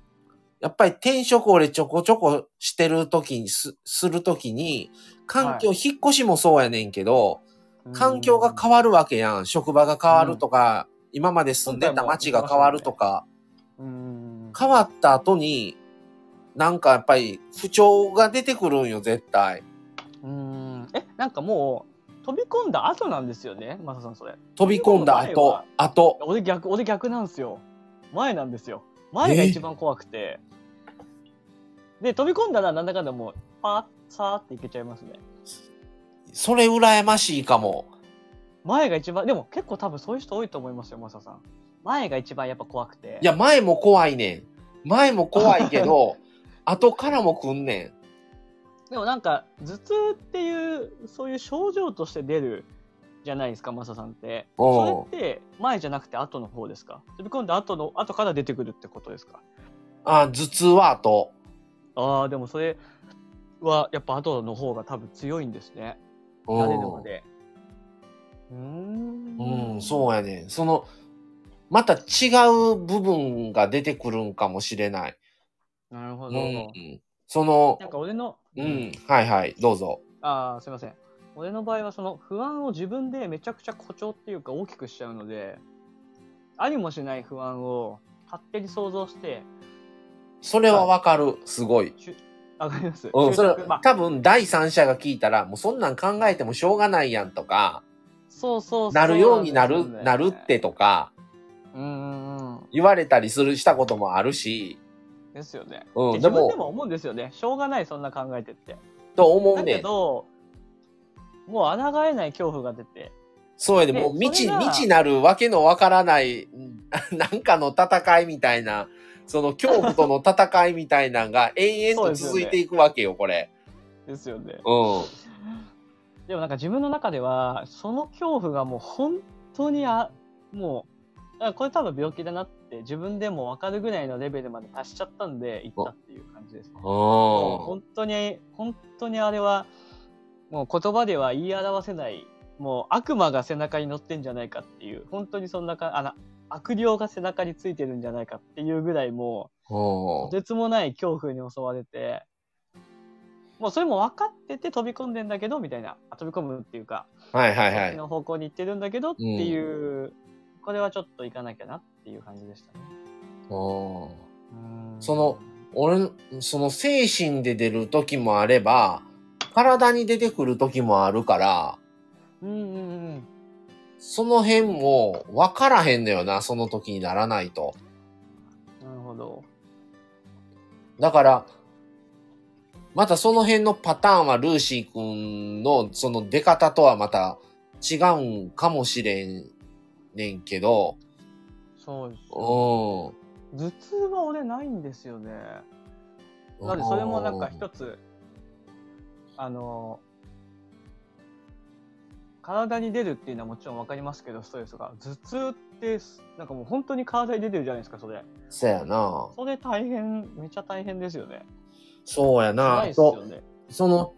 やっぱり転職俺ちょこちょこしてるときに、す、するときに、環境、は引っ越しもそうやねんけど、環境が変わるわけやん。職場が変わるとか、今まで住んでた街が変わるとか、うん。変わった後に、なんかやっぱり不調が出てくるんよ、絶対。うん。え、なんかもう、飛び込んだ後なんですよね、マサさん、それ。飛び込んだ後後。俺逆、俺逆なんですよ。前なんですよ。前が一番怖くて。で、飛び込んだらなんだかんだもう、パーッ、サーっていけちゃいますね。それ羨ましいかも。前が一番、でも結構多分そういう人多いと思いますよ、マサさん。前が一番やっぱ怖くて。いや、前も怖いねん。前も怖いけど、後からも来んねん。でもなんか頭痛っていうそういう症状として出るじゃないですかマサさんって。う。んそれって前じゃなくて後の方ですか？飛び込んだ後の後から出てくるってことですか？あ、頭痛は後。ああでもそれはやっぱ後の方が多分強いんですね。う。ん慣れるまで。うーん。うん、そうやねん。その、また違う部分が出てくるんかもしれない。うなるほど、ん、そのなん、か俺のうん、はいはい、どうぞ。ああすいません。俺の場合はその不安を自分でめちゃくちゃ誇張っていうか大きくしちゃうのでありもしない不安を勝手に想像してそれはわかる、すごい。わかります、うん、それまあ、多分第三者が聞いたら、もうそんなん考えてもしょうがないやんとか、そうそうそう。なるようになる、なるってとか、うん。言われたりする、したこともあるし、ですよね、うん、自分で、も思うんですよね。しょうがないそんな考えてって。だと思うね。ん。けどもう抗えない恐怖が出て。そうやで、でもう未知、未知なるわけのわからない、なんかの戦いみたいな、その恐怖との戦いみたいなのが 延々と続いていくわけよ、これ。ですよね。うん。でもなんか自分の中ではその恐怖がもう本当にあもうあこれ多分病気だなって自分でも分かるぐらいのレベルまで達しちゃったんで行ったっていう感じですね。本当に本当にあれはもう言葉では言い表せないもう悪魔が背中に乗ってんじゃないかっていう本当にそんなかあの悪霊が背中についてるんじゃないかっていうぐらいもうん。とてつもない恐怖に襲われてもうそれも分かってて飛び込んでんだけどみたいなあ飛び込むっていうかはいはいはい。の方向に行ってるんだけどっていう、これはちょっと行かなきゃなっていう感じでしたね。うんうんその俺、その精神で出る時もあれば、体に出てくる時もあるから、うんうんうんその辺も分からへんのよな、その時にならないと。なるほど。だから、またその辺のパターンはルーシー君のその出方とはまた違うんかもしれんねんけど、そうですうよん。頭痛は俺ないんですよね。なのでそれもなんか一つ、あの、体に出るっていうのはもちろんわかりますけど、ストレスが。頭痛っって、なんかもう本当に体に出てるじゃないですか、それ。そうやな。それ大変、めっちゃ大変ですよね。そうやな。ね。その、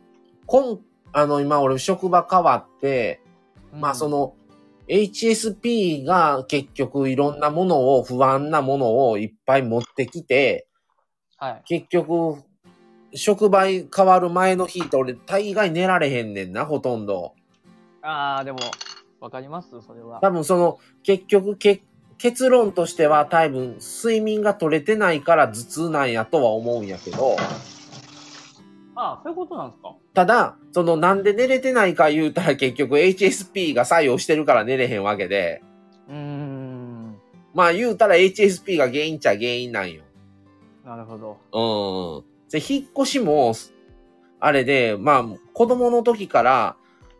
こん、あの、今俺職場変わって、まあその、の、HSP が結局いろんなものを、不安なものをいっぱい持ってきて、はい。結局、職場変わる前の日って俺大概寝られへんねんな、ほとんど。ああ、でも、わかりますそれは。多分その、結局け、結論としては多分睡眠が取れてないから頭痛なんやとは思うんやけど、ああ、そういうことなんですか？ただ、そのなんで寝れてないか言うたら結局 HSP が作用してるから寝れへんわけで、うーん。まあ言うたら HSP が原因っちゃ原因なんよ。なるほど。うん。で、引っ越しも、あれで、まあ子供の時から、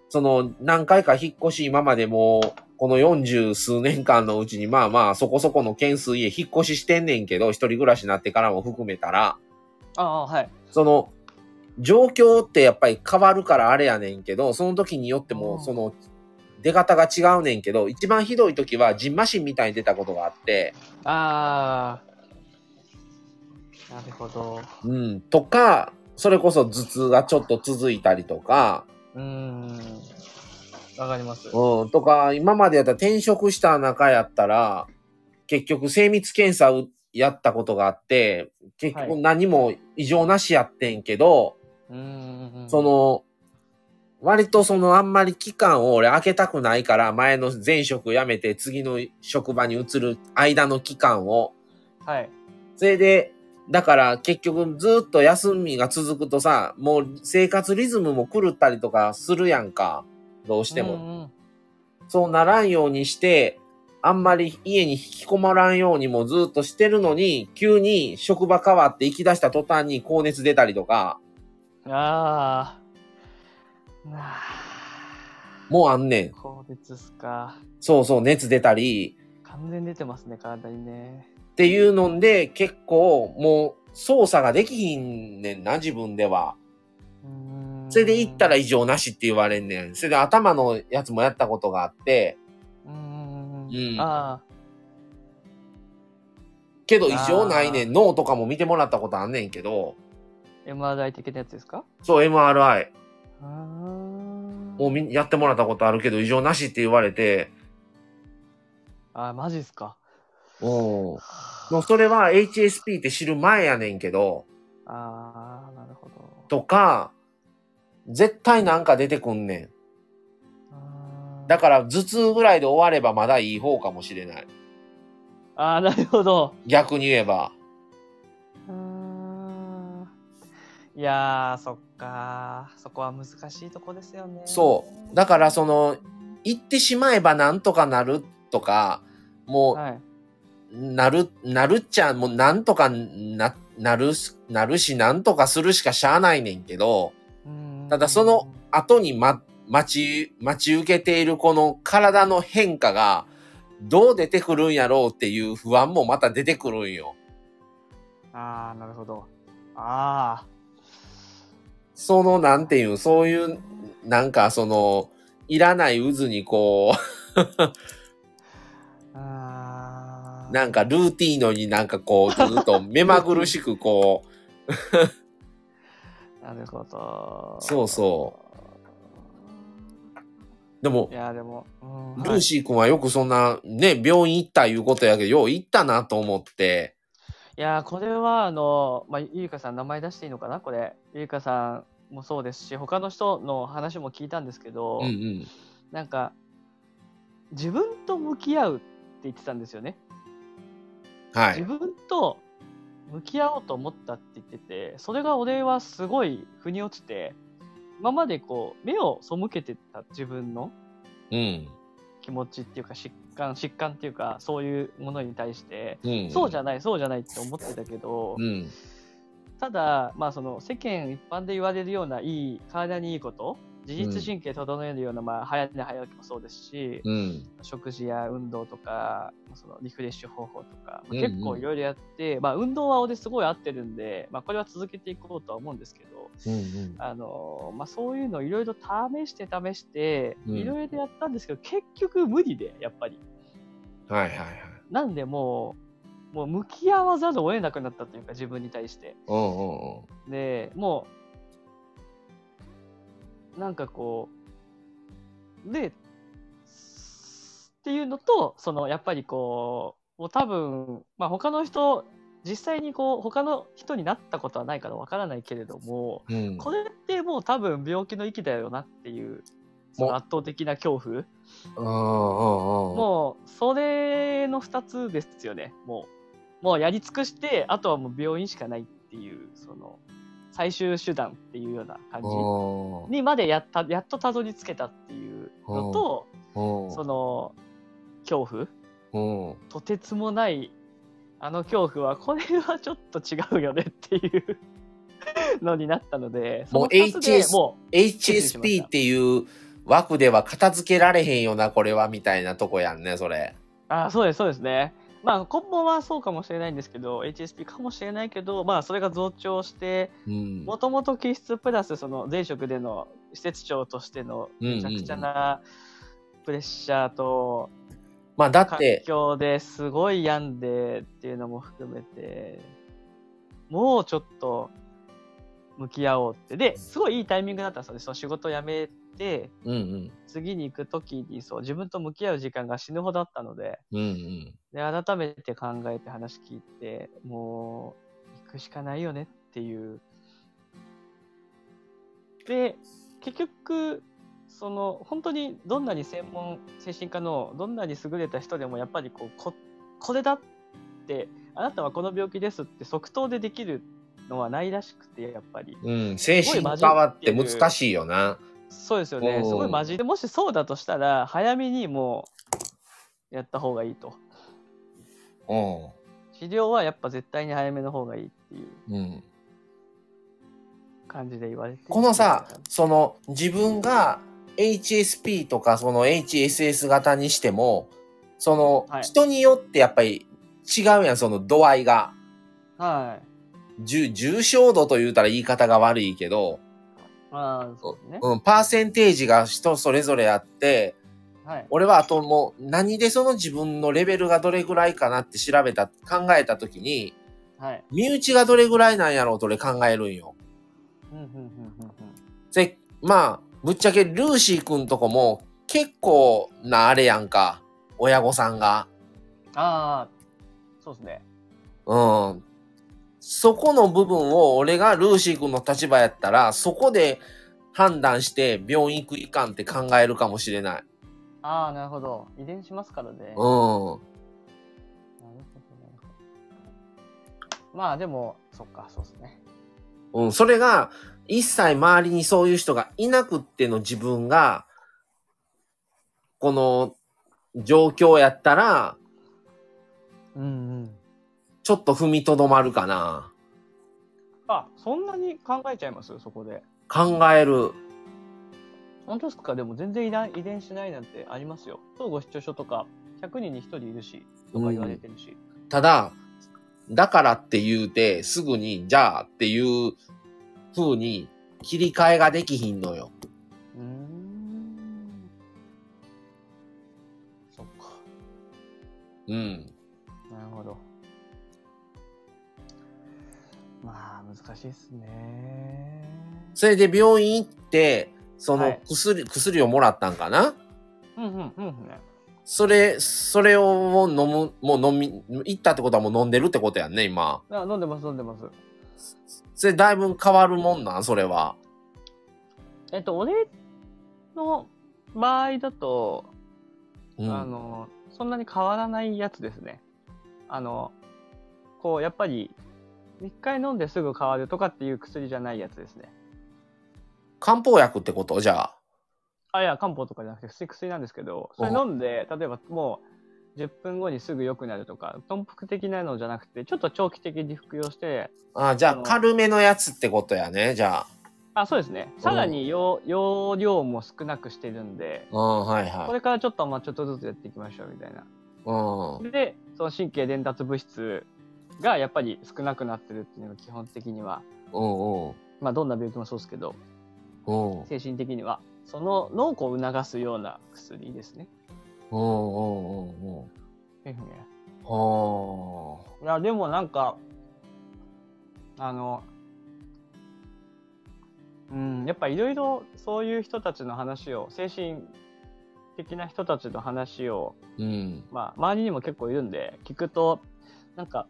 その何回か引っ越し今までもう、この40数年間のうちにまあまあそこそこの件数家引っ越ししてんねんけど、一人暮らしになってからも含めたら、ああ、はい。その、状況ってやっぱり変わるからあれやねんけど、その時によっても、うんその、出方が違うねんけど、一番ひどい時はジンマシンみたいに出たことがあって、ああ。なるほど。うん、とか、それこそ頭痛がちょっと続いたりとか、うーん。わかります。うん、とか、今までやったら転職した中やったら、結局精密検査をやったことがあって、結局はい何も異常なしやってんけど。そ、の、割とそのあんまり期間を俺開けたくないから、前の前職辞めて次の職場に移る間の期間を。はい。それで、だから結局ずっと休みが続くとさ、もう生活リズムも狂ったりとかするやんか。どうしても。うんうんそうならんようにして、あんまり家に引きこもらんようにもずっとしてるのに、急に職場変わって行き出した途端に高熱出たりとか、ああ。なあ。もうあんねん。高熱っすか。そうそう、熱出たり、完全に出てますね、体にね。っていうので、結構もう操作ができひんねんな、自分では。それで行ったら異常なしって言われんねん。それで頭のやつもやったことがあって、うーん。うんあけど異常ないねん。脳とかも見てもらったことあんねんけど、あ。MRI 的なやつですか？そう MRI。もうみやってもらったことあるけど異常なしって言われて、あ、マジっすか。うん。もうそれは HSP って知る前やねんけど、ああ、なるほど。とか、絶対なんか出てくんねんだから頭痛ぐらいで終わればまだいい方かもしれない。ああ、なるほど。逆に言えば。いやー、そっかそこは難しいとこですよね。そう。だからその、言ってしまえばなんとかなるとか、もう、はい。なる、なるっちゃ、もうなんとかな、なるし、なるし、なんとかするしかしゃあないねんけど、ただその、後にま、待ち、待ち受けているこの体の変化が、どう出てくるんやろうっていう不安もまた出てくるんよ。ああ、なるほど。あその、なんていう、そういう、なんかその、いらない渦にこう、なんかルーティーノになんかこう、ずっと目まぐるしくこう、なるほど。そうそう。でもい、や、でも、うんルーシー君はよくそんな、ね、病院行ったいうことやけど、よう行ったなと思って。いやー、これは、あの、まあ、ゆいかさん、名前出していいのかな？これ。ゆいかさんもそうですし、他の人の話も聞いたんですけど、うんうん。なんか、自分と向き合うって言ってたんですよね。はい。自分と向き合おうと思ったって言ってて、それが俺はすごい腑に落ちて、今までこう、目を背けてた自分のうん。気持ちっていうか、疾患、疾患っていうか、そういうものに対して、うん。そうじゃない、そうじゃないって思ってたけど、うん。ただ、まあ、その世間一般で言われるようないい、体にいいこと、自律神経整えるような、まあ、早寝早起きもそうですし、うん。食事や運動とか、そのリフレッシュ方法とか、うんうん結構いろいろやって、まあ、運動は俺すごい合ってるんで、まあ、これは続けていこうとは思うんですけど、うん。あのまあ、そういうのをいろいろ試して試して、うんいろいろやったんですけど、結局無理で、やっぱり。はいはいはい。なんでもう、もう向き合わざるを得なくなったというか、自分に対して。うんうんうん。で、もう、なんかこう、で、っていうのと、その、やっぱりこう、もう多分、まあ他の人、実際にこう、他の人になったことはないからわからないけれども、うん、これってもう多分病気の域だよなっていう、その圧倒的な恐怖。もう、それの2つですよね。もう、もうやり尽くして、あとはもう病院しかないっていう、その、最終手段っていうような感じうんにまでやった、やっとたどり着けたっていうのと、うんその、恐怖うんとてつもない、あの恐怖は、これはちょっと違うよねっていうのになったので、もう HS も HSP っていう枠では片付けられへんよな、これは、みたいなとこやんね、それ。う、あそうです、そうですね。まあ、根本はそうかもしれないんですけど、HSP かもしれないけど、まあ、それが増長して、うん。もともと気質プラス、その前職での施設長としてのめちゃくちゃなプレッシャーと、まあ、だっ環て、境ですごい病んでっていうのも含めて、もうちょっと向き合おうって。で、すごいいいタイミングだったんですよね。その仕事辞めて、うんうん。次に行くときにそう自分と向き合う時間が死ぬほどあったので、うんうん。で改めて考えて話聞いて、もう行くしかないよねっていう。で、結局、その本当にどんなに専門精神科のどんなに優れた人でもやっぱりこうここれだってあなたはこの病気ですって即答でできるのはないらしくてやっぱりうん。精神科はって難しいよな。そうですよね。うんすごいマジでもしそうだとしたら早めにもうやった方がいいと。うん。治療はやっぱ絶対に早めの方がいいっていう。うん。感じで言われてこのさ、その自分が HSP とかその HSS 型にしても、そのはい。人によってやっぱり違うやん、その度合いが。はい。重重症度と言うたら言い方が悪いけど、そうですね、うん、パーセンテージが人それぞれあって、はい俺はあともう何でその自分のレベルがどれぐらいかなって調べた、考えたときに、はい身内がどれぐらいなんやろうと俺考えるんよ。で、まあ、ぶっちゃけルーシーくんとこも結構なあれやんか。親御さんが。ああそうですねうん。そこの部分を俺がルーシーくんの立場やったら、そこで判断して病院行くいかんって考えるかもしれない。ああなるほど遺伝しますからね、なるうん。ほどなるほどまあでもそっかそうですねうん。それが、一切周りにそういう人がいなくっての自分が、この状況やったら、うんうんちょっと踏みとどまるかな。あそんなに考えちゃいます？そこで考える。本当ですか？でも全然遺伝しないなんてありますよ当ご視聴書とか100人に1人いるしとか言われてるし、ただ、だからって言うて、すぐに、じゃあっていう風に切り替えができひんのよ。うーんそっかうん。難しいですね。それで病院行って、そのはい。薬、薬をもらったんかな？うんうんうんねそれ、それを飲む、もう飲み、行ったってことはもう飲んでるってことやんね、今。あ飲んでます飲んでます。それだいぶ変わるもんなん？それは。えっと俺の場合だと、うん。あのそんなに変わらないやつですね。あのこうやっぱり一回飲んですぐ変わるとかっていう薬じゃないやつですね漢方薬ってこと？じゃあ。あいや漢方とかじゃなくて普通に薬なんですけどそれ飲んで例えばもう10分後にすぐ良くなるとか頓服的なのじゃなくてちょっと長期的に服用してあじゃあ軽めのやつってことやね、じゃあそうですねさらに容容量も少なくしてるんであ。うん、はいこはい。れからちょっとまあちょっとずつやっていきましょうみたいなうん。でその神経伝達物質がやっぱり少なくなってるっていうのが基本的にはうんうん。まあどんな病気もそうですけどうん。精神的にはその脳を促すような薬ですねうんうんうんうん。ですね。はあ。いや、でもなんか、あの、うん、やっぱいろいろそういう人たちの話を、精神的な人たちの話を、うん。まあ、周りにも結構いるんで、聞くと、なんか、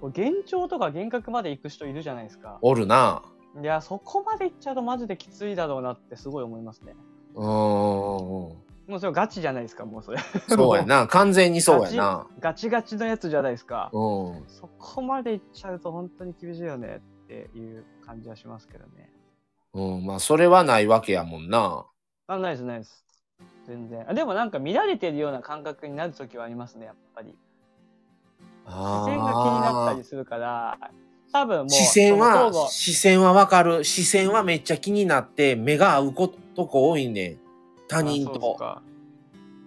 幻聴とか幻覚まで行く人いるじゃないですか。おるな。いや、そこまで行っちゃうとマジできついだろうなってすごい思いますね。うん。もうそれガチじゃないですか、もうそれ。そうやな。完全にそうやな。ガチガチのやつじゃないですか。うん。そこまで行っちゃうと本当に厳しいよねっていう感じはしますけどね。うん。まあ、それはないわけやもんな。あ、ないです、ないです。全然。あでもなんか見られてるような感覚になるときはありますね、やっぱり。視あ線が気になったりするから、多分もう、視線は視線はわかる。視線はめっちゃ気になって、目が合うことこ多いねん。他人と。か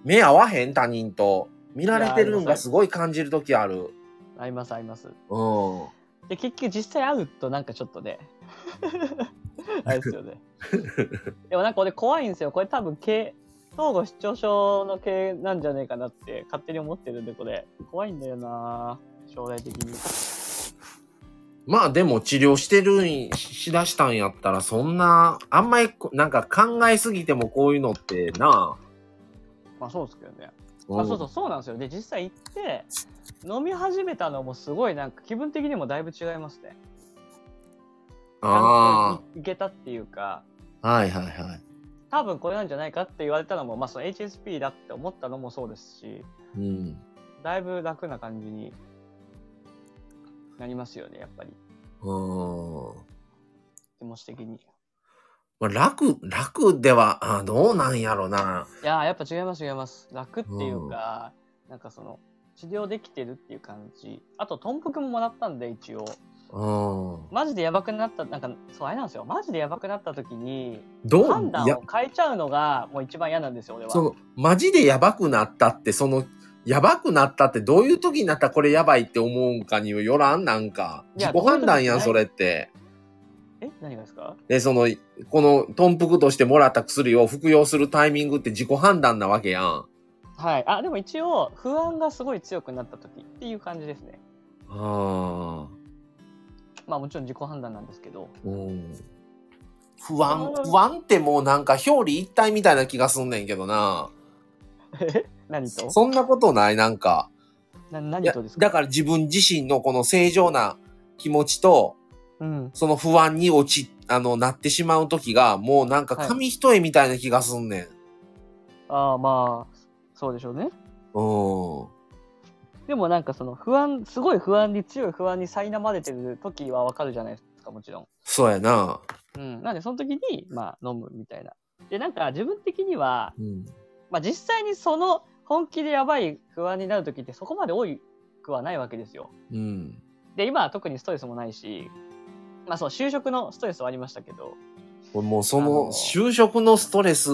目合わへん他人と。見られてるんいやありますがすごい感じるときある。あります、あります。うん。で、結局実際会うとなんかちょっとね、あれですよね。でもなんか俺怖いんですよ。これ多分、系、統合失調症の系なんじゃねえかなって勝手に思ってるんで、これ。怖いんだよな将来的に。まあでも治療してるん、しだしたんやったら、そんな、あんまりこなんか考えすぎてもこういうのってな。まあそうですけどね。うんあそうそう、そうなんですよ。で、実際行って、飲み始めたのもすごいなんか気分的にもだいぶ違いますね。あちゃんといいけたっていうか、あ。はいはいはい。多分これなんじゃないかって言われたのも、まあその HSP だって思ったのもそうですし、うん。だいぶ楽な感じになりますよね、やっぱり。うん。気持ち的に。まあ、楽、楽では、あどうなんやろな。いやーやっぱ違います違います。楽っていうか、なんかその、治療できてるっていう感じ。あと、豚腹ももらったんで、一応。うん。マジでやばくなった、なんか、そう、あれなんですよ。マジでやばくなった時に、判断を、変えちゃうのが、もう一番嫌なんですよ、俺は。その、マジでやばくなったって、その、やばくなったってどういう時になったらこれやばいって思うんかによらん？なんか。自己判断やん、それって。え？何がですか？で、その、この、豚腹としてもらった薬を服用するタイミングって自己判断なわけやん。はい。あ、でも一応、不安がすごい強くなった時っていう感じですね。ああ。まあもちろん自己判断なんですけど。うん。不安、不安ってもうなんか表裏一体みたいな気がすんねんけどな。え？何と？そんなことないなんか。な何とですか？だから自分自身のこの正常な気持ちと、うん。その不安に落ち、あの、なってしまう時が、もうなんか紙一重みたいな気がすんねん。ああ、まあ、そうでしょうね。うん。でもなんかその不安、すごい不安に、強い不安に苛まれてる時はわかるじゃないですか、もちろん。そうやな。うん。なんでその時に、まあ飲むみたいな。で、なんか自分的には、うん。まあ実際にその本気でやばい不安になる時ってそこまで多くはないわけですよ。うん。で、今は特にストレスもないし、まあそう、就職のストレスはありましたけど、もうそあのの就職のストレス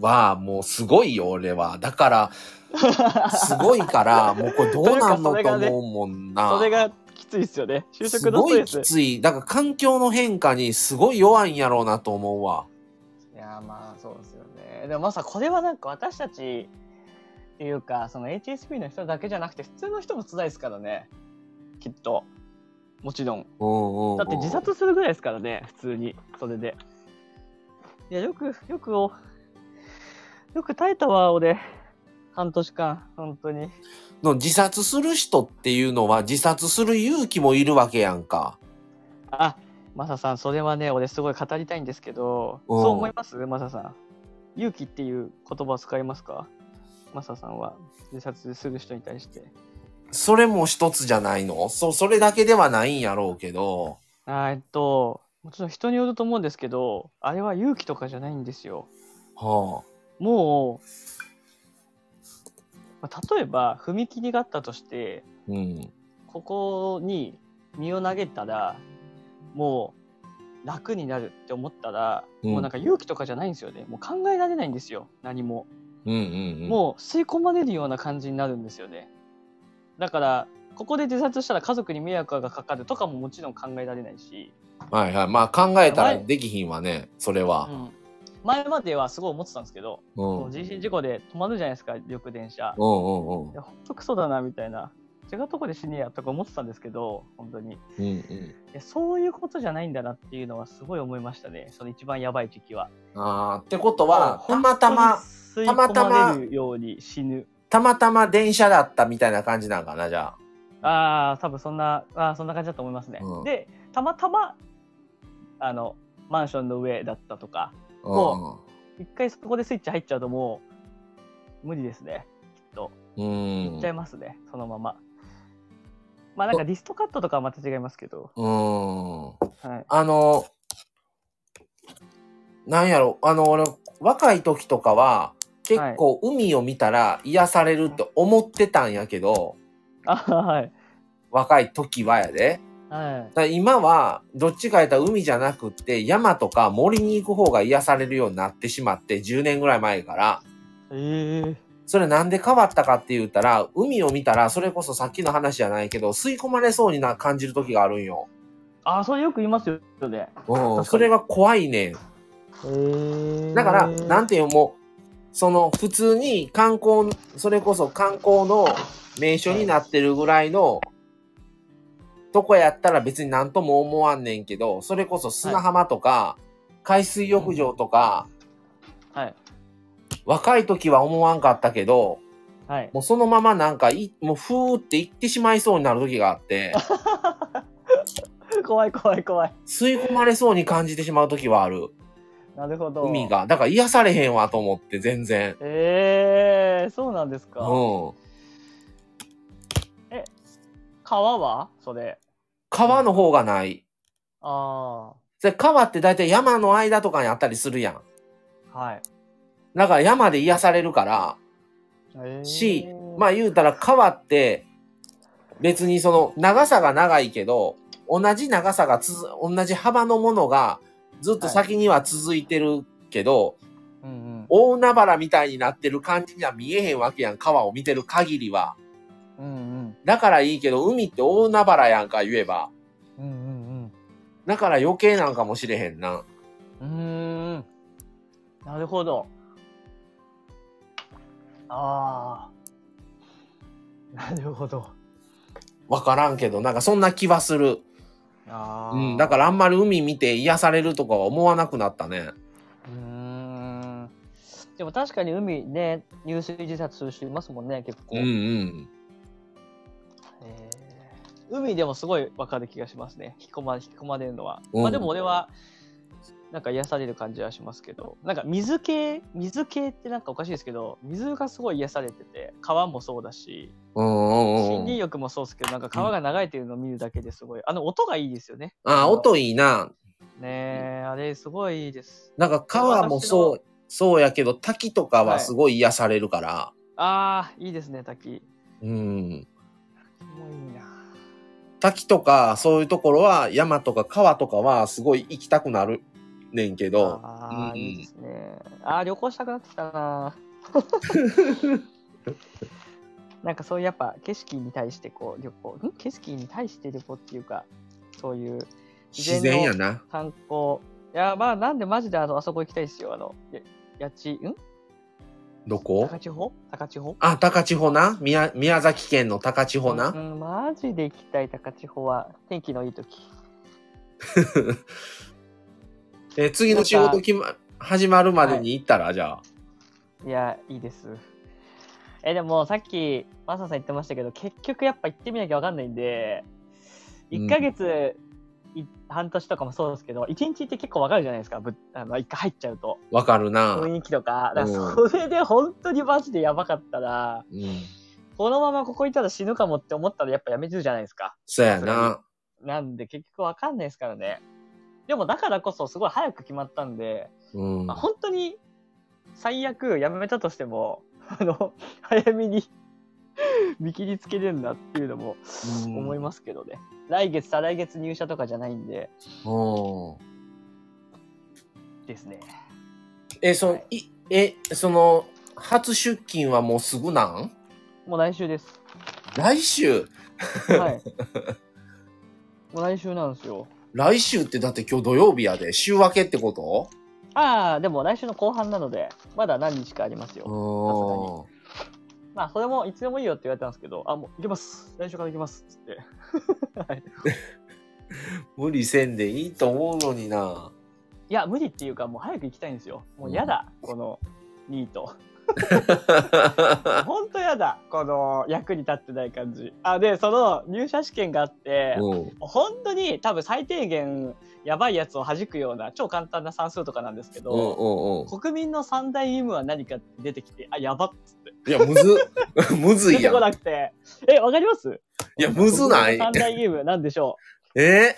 はもうすごいよ、俺は。だから、すごいから、もうこれどうなんのと思うもんな。それがきついですよね。就職すごいのストレス。きつい。だから環境の変化にすごい弱いんやろうなと思うわ。いやまあそうですよね。でもまさこれはなんか私たちっていうかその HSP の人だけじゃなくて普通の人も辛いですからねきっともちろん。うんうんう。んだって自殺するぐらいですからね普通に。それで。いやよくよくおよく耐えたわ俺。半年間本当に。の自殺する人っていうのは自殺する勇気もいるわけやんか。あマサさんそれはね俺すごい語りたいんですけどうん。そう思います？マサさん。勇気っていう言葉を使いますか？マサさんは自殺する人に対してそれも一つじゃないの？そ、それだけではないんやろうけど。あーえっと、もちろん人によると思うんですけど、あれは勇気とかじゃないんですよ。はもう、まあ例えば踏切があったとして、あ。うん。ここに身を投げたら、もう楽になるって思ったら、うんもうなんか勇気とかじゃないんですよね。もう考えられないんですよ。何も。うんうんうん。もう吸い込まれるような感じになるんですよね。だから、ここで自殺したら家族に迷惑がかかるとかももちろん考えられないし、はいはい。まあ考えたらできひんわね。それは。うん、前まではすごい思ってたんですけど、うん。うん人身事故で止まるじゃないですか、緑電車。うんうんいや、ほんとクソだな、みたいな。違うとこで死ねやとか思ってたんですけど、本当に。いうんうん。やそういうことじゃないんだなっていうのはすごい思いましたね。その一番やばい時期は。ああ、ってことは、たまたま、たまたまように死ぬ。たまたま電車だったみたいな感じなんかな、じゃあ。ああ、多分そんな、あーそんな感じだと思いますね。うんで、たまたま、あの、マンションの上だったとか、う一回そこでスイッチ入っちゃうともう、無理ですね。きっと。ん。うんいっちゃいますね、そのまま。まあなんかディストカットとかはまた違いますけど、うん。はい。あの、なんやろ、あの、俺、若い時とかは、結構海を見たら癒されるって思ってたんやけど、あはい。若い時はやで。はい。だ今は、どっちかやったら海じゃなくって、山とか森に行く方が癒されるようになってしまって、10年ぐらい前から。ええそれなんで変わったかって言ったら、海を見たら、それこそさっきの話じゃないけど、吸い込まれそうにな感じる時があるんよ。ああ、それよく言いますよね。うん、にそれが怖いねん。へえだから、なんていうのもう、その、普通に観光、それこそ観光の名所になってるぐらいの、とこやったら別になんとも思わんねんけど、それこそ砂浜とか、海水浴場とか、はい。若い時は思わんかったけど、はい。もうそのままなんかい、もうふーって行ってしまいそうになる時があって、怖い怖い怖い。吸い込まれそうに感じてしまう時はある。なるほど。海。が。だから癒されへんわと思って、全然。ええそうなんですか？うん。川は？それ。川の方がない。あで川って大体山の間とかにあったりするやん。あ。はい。だから山で癒されるから、えーし、まあ言うたら川って別にその長さが長いけど、同じ長さがつづ、同じ幅のものがずっと先には続いてるけど、うんうん。大海原みたいになってる感じには見えへんわけやん、川を見てる限りは。うんうん。だからいいけど、海って大海原やんか言えば。うんうんだから余計なんかもしれへんな。うん。なるほど。ああ。なるほど。わからんけど、なんかそんな気はする。ああ。うん、だからあんまり海見て癒されるとかは思わなくなったね。うーん。でも確かに海ね、入水自殺する人いますもんね、結構。うんうん。えー海でもすごいわかる気がしますね。引き込ま引き込まれるのは。うんまあでも俺は、なんか癒される感じはしますけど、なんか水系、水系ってなんかおかしいですけど、水がすごい癒されてて、川もそうだし、森うん。林浴もそうですけど、なんか川が流れてるのを見るだけですごい、あの音がいいですよね。あ、音いいな。ねえ、あれすごいいいです。なんか川もそう、そうやけど滝とかはすごい癒されるから。ああ、いいですね、滝。うん。もういいな。滝とかそういうところは山とか川とかはすごい行きたくなるねんけど。ああ、うんうんいいですね。ああ、旅行したくなってきたな。なんかそういうやっぱ景色に対してこう旅行、ん？景色に対して旅行っていうか、そういう自然やな。観光。いや、まあなんでマジであのあそこ行きたいですよ。あの、や八千、ん？どこ？高千穂？高千穂？あ、高千穂な宮宮崎県の高千穂な。うん、マジで行きたい高千穂は、天気のいい時。え、次の仕事決ま、始まるまでに行ったら、じゃあ。いや、いいです。え、でもさっき、マサさん言ってましたけど、結局やっぱ行ってみなきゃわかんないんで、1ヶ月、い半年とかもそうですけど、1日って結構わかるじゃないですか、ぶあの1回入っちゃうと。わかるな。雰囲気とか。だからうんそれで本当にマジでやばかったら、うん。このままここいたら死ぬかもって思ったらやっぱやめてるじゃないですか。そうやな。なんで結局わかんないですからね。でもだからこそすごい早く決まったんで、うんまあ、。本当に最悪やめたとしても、あの、早めに 見切りつけれるんだっていうのも思いますけどね。来月、再来月入社とかじゃないんで、うん。ですね。え、そ、い、え、その、初出勤はもうすぐなん？もう来週です。来週？はい。もう来週なんですよ。来週ってだって今日土曜日やで。週明けってこと？ああ、でも来週の後半なので、まだ何日かありますよ。おーまあ、それもいつでもいいよって言われたんですけど、あ、もう行けます。来週から行きます。つって。はい 無理せんでいいと思うのにな。いや、無理っていうか、もう早く行きたいんですよ。もう嫌だ、このニート。ほんと嫌だ、この役に立ってない感じ。あ、で、その入社試験があって、うん。本当に多分最低限やばいやつを弾くような超簡単な算数とかなんですけうんど。国民の三大義務は何か出てきて、あ、やばっつって。いや、むず、むず出てこいやん。なくて。え、わかります？いや、むずない三大義務なんでしょえ？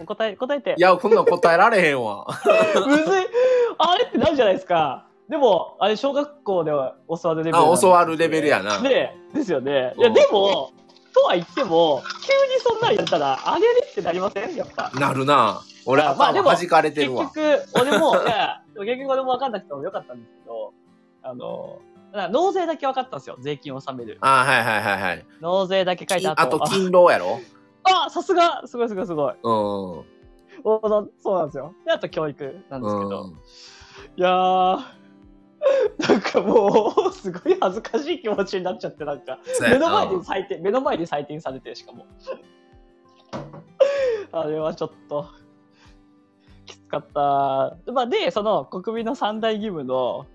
う答え、答えてい。や、こんなん答えられへんわ。むずい。あれってなるじゃないですか？でも、あれ、小学校では教わるレベルあ、教わるレベルやな。ねですよね。いや、うんでも、とは言っても、急にそんなんやったら、あれれってなりません？やっぱ。なるな。俺、まあでもかれてるわ。結局、俺も、いや、結局俺も分かんなくてもよかったんですけど、あの、納税だけ分かったんですよ。税金を納める。あ、はいはいはいはい。納税だけ書いてああと、と、勤労やろ？あ、あさすがすごいすごいすごい。うん。そうなんですよ。で、あと教育なんですけど。うん。いやー、なんかもう、すごい恥ずかしい気持ちになっちゃって、なんか、目の前で採点、目の前で採点されて、しかも。あれはちょっと、きつかった。まあ、で、その国民の三大義務の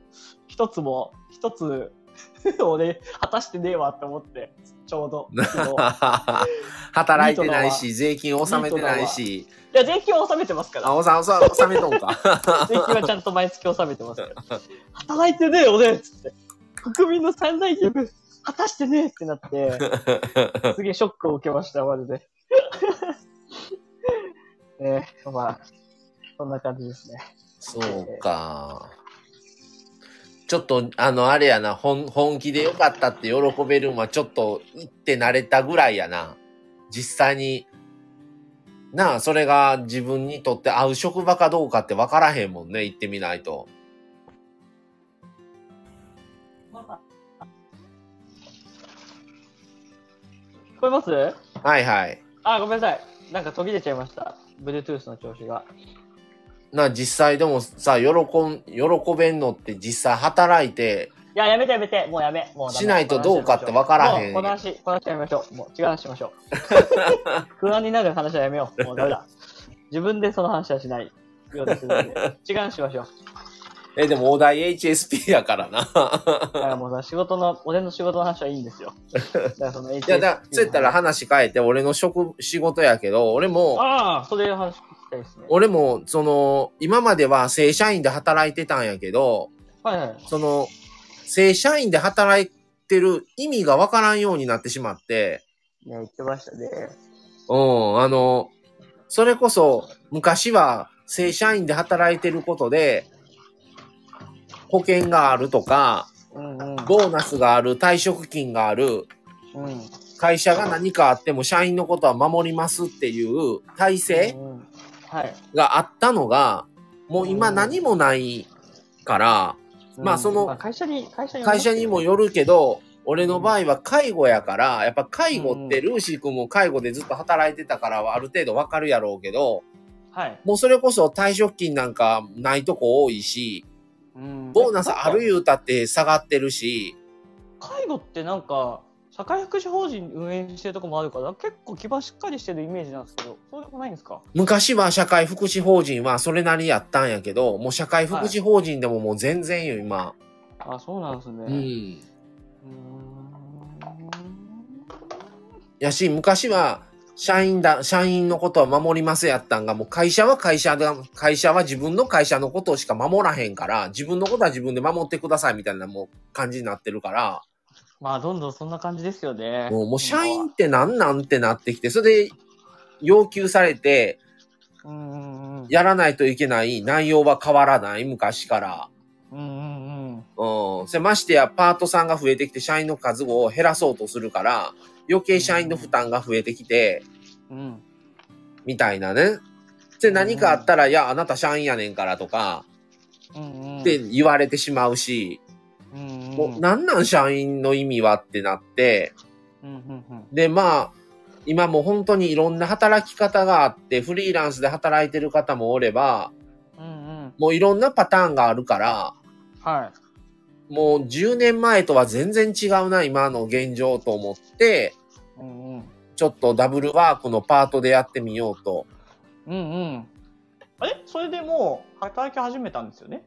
一つも、一つ、俺、果たしてねえわって思って、ちょうど。働いてないし、税金納めてないし。いや、税金は納めてますからあ、。おさん、おさん、納めとんか。税金はちゃんと毎月納めてますから。働いてねえよねっつって。国民の三大義務、果たしてねえってなって、すげえショックを受けました、マジで。ねえ、まあ、そんな感じですね。そうか。ちょっと、あの、あれやな、本、本気でよかったって喜べるんは、ちょっと、行って慣れたぐらいやな。実際に、なあ、それが自分にとって合う職場かどうかって分からへんもんね、行ってみないと。聞こえます？はいはい。あ、ごめんなさい。なんか途切れちゃいました。Bluetooth の調子が。な、実際でもさ、喜ん、喜べんのって実際働いて、いや、やめてやめて。もうやめ。もうしないとどうかって分からへんこの話、この話やめましょう。もう違う話しましょう。不安になる話はやめよう。もうダメだ。自分でその話はしないようですので。違う話しましょう。え、でもお題 HSP やからな。だからもうさ、仕事の、俺の仕事の話はいいんですよ。だからその HSP いや、だそうやったら話変えて、俺の職、仕事やけど、俺も、ああ、それ話ですね。俺も、その、今までは正社員で働いてたんやけど、はいはい。その、正社員で働いてる意味がわからんようになってしまって、ね、言ってましたね。うん、あの、それこそ、昔は正社員で働いてることで、保険があるとか、うんうん。ボーナスがある、退職金がある、うん。会社が何かあっても社員のことは守りますっていう体制うんうんはい。があったのが、もう今何もないから、まあその会社に、会社に、もよるけど、俺の場合は介護やから、やっぱ介護ってルーシー君も介護でずっと働いてたからはある程度わかるやろうけど、はい。もうそれこそ退職金なんかないとこ多いし、うん。ボーナスある言うたって下がってるし、介護ってなんか、社会福祉法人運営してるとこもあるから、結構基盤しっかりしてるイメージなんですけど、そうでもないんですか？昔は社会福祉法人はそれなりやったんやけど、もう社会福祉法人でももう全然よ、今。あ、そうなんですね。う。うんーやし、昔は、社員だ、社員のことは守りますやったんが、もう会社は会社で、会社は自分の会社のことしか守らへんから、自分のことは自分で守ってくださいみたいなもう感じになってるから、まあ、どんどんそんな感じですよね。もうもう社員ってなんなんってなってきて、それで要求されて、うんうんうん。やらないといけない内容は変わらない、昔から。うんうんうん。うん。それましてや、パートさんが増えてきて、社員の数を減らそうとするから、余計社員の負担が増えてきて、うん。みたいなね。で、何かあったら、いや、あなた社員やねんからとか、うんうん。って言われてしまうし、うんうん、もう、なんなん社員の意味はってなって、うんうんうん。で、まあ、今もう本当にいろんな働き方があって、フリーランスで働いてる方もおれば、うんうん。もういろんなパターンがあるから、はい。もう10年前とは全然違うな、今の現状と思って、うんうん。ちょっとダブルワークのパートでやってみようと。うんうん。あれ？それでもう働き始めたんですよね？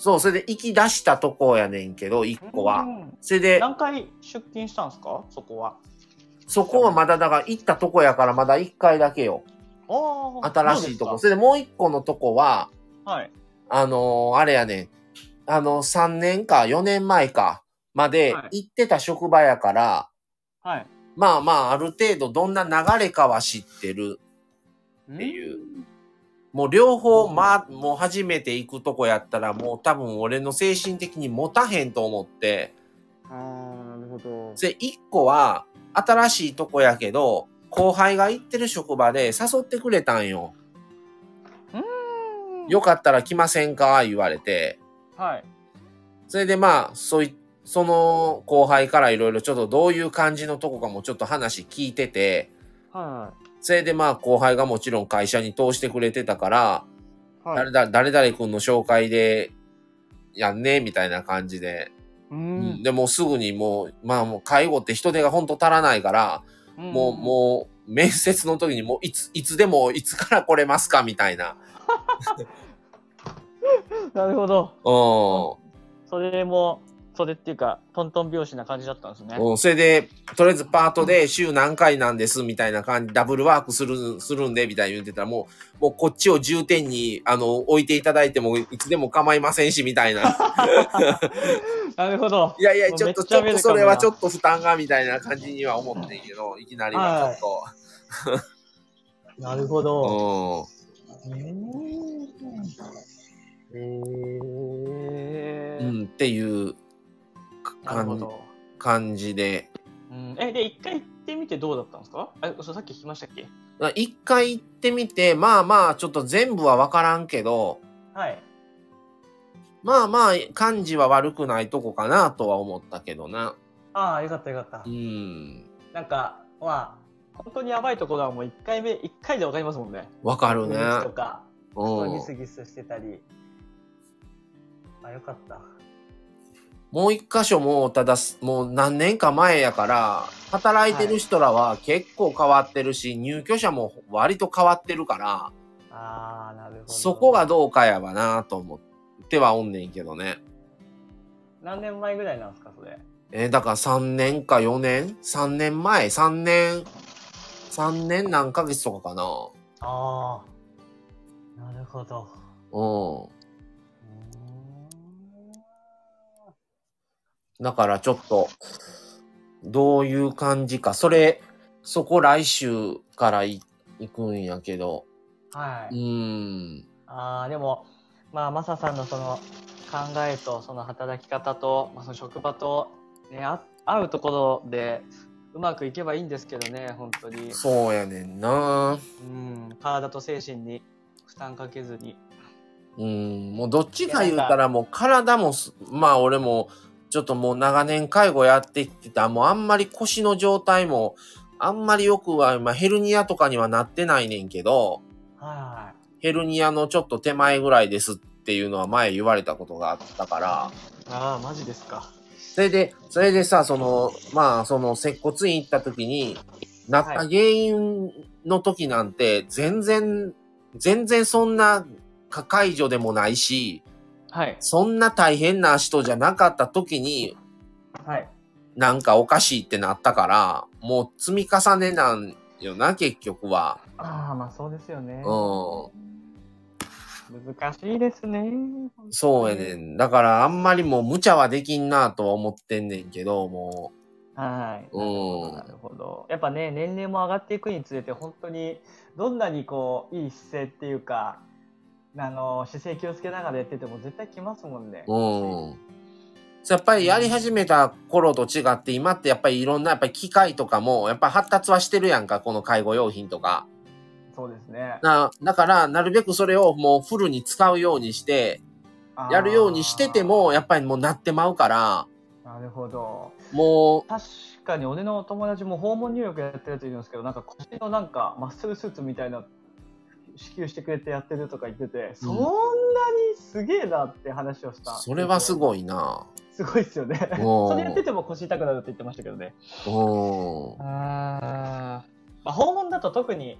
そう、それで行き出したとこやねんけど、1個は。うんそれで、何回出勤したんですか？そこは。そこはまだだから行ったとこやからまだ1回だけよ。新しいとこ。それでもう1個のとこは、はい。あのーあれやねん。あの、3年か4年前かまではい行ってた職場やから、はい。まあまあ、ある程度どんな流れかは知ってる。っていう。もう両方、まあ、もう初めて行くとこやったら、もう多分俺の精神的に持たへんと思って、ああ、なるほど。で、1個は新しいとこやけど、後輩が行ってる職場で誘ってくれたんよ。うん。よかったら来ませんか？言われて。はい。それでまあ、そうい、その後輩からいろいろちょっとどういう感じのとこかもちょっと話聞いてて、はそれでまあ後輩がもちろん会社に通してくれてたから、い。はい。誰だ、誰々君の紹介でやんね、みたいな感じで。ううんん。でもうすぐにもう、まあもう介護って人手がほんと足らないから、もう、もう、面接の時にもういつ、いつでもいつから来れますかみたいな。う。なるほど。うそれも、それっていうか、トントン拍子な感じだったんですね。それで、とりあえずパートで週何回なんです、みたいな感じ、ダブルワークする、するんで、みたいに言ってたら、もう、もうこっちを重点に、あの、置いていただいても、いつでも構いませんし、みたいな。なるほど。いやいや、ちょっと、ちょっとそれはちょっっと負担が、みたいな感じには思ってんけど、いきなりはちょっと。なるほと。ど。うん。へえ。うん、っていう感なるほど。感じで。うん、え、で、一回行ってみてどうだったんですか？え、そうさっき聞きましたっけ？一回行ってみて、まあまあ、ちょっと全部はわからんけど、はい。まあまあ、感じは悪くないとこかなとは思ったけどな。ああ、よかったよかったう。ん。なんか、まあ、本当にやばいところはもう一回目、一回でわかりますもんね。わかるね。とか、うんギスギスしてたり。あ、よかった。もう一箇所も、ただ、もう何年か前やから、働いてる人らは結構変わってるし、入居者も割と変わってるから、ああ、なるほど。そこがどうかやわなと思ってはおんねんけどね。何年前ぐらいなんですか、それ？えーだから3年か4年 ?3 年前 ?3 年、3年何ヶ月とかかなああ。なるほど。うん。だからちょっと、どういう感じか。それ、そこ来週からい行くんやけど。はい。ーん。ああ、でも、まあ、マサさんのその考えと、その働き方と、まあ、その職場と、ね、あ合うところで、うまくいけばいいんですけどね、本当に。そうやねんな。うん、体と精神に負担かけずに。うん。もうどっちか言うたらもう体もす、まあ俺も、ちょっともう長年介護やってきてた、もうあんまり腰の状態も、あんまりよくは、まあヘルニアとかにはなってないねんけど、はヘルニアのちょっと手前ぐらいですっていうのは前言われたことがあったから、い。ああ、マジですか。それで、それでさ、その、まあ、その、接骨院行った時に、なった原因の時なんて、全然、全然そんなか解除でもないし、はい。そんな大変な人じゃなかった時に、はい。なんかおかしいってなったから、もう積み重ねなんよな、結局は。ああ、まあそうですよね。う難しいですね。そうやねん。だからあんまりもう無茶はできんなとは思ってんねんけど、もはい。うんなるほど。やっぱね、年齢も上がっていくにつれて、本当に、どんなにこう、いい姿勢っていうか、あの、姿勢気をつけながらやってても絶対来ますもんね。う、うん。やっぱりやり始めた頃と違って、今ってやっぱりいろんなやっぱり機械とかも、やっぱ発達はしてるやんか、この介護用品とか。そうですね。な、だから、なるべくそれをもうフルに使うようにして、やるようにしてても、やっぱりもうなってまうから。なるほど。もう、確かに俺の友達も訪問入浴やってると言うんですけど、なんか腰のなんかマッスルスーツみたいな支給してくれてやってるとか言ってて、そんなにすげえなって話をした。それはすい。ごいな。すごいっすよね。それやってても腰痛くなるって言ってましたけどね。おーあまあ、訪問だと特に、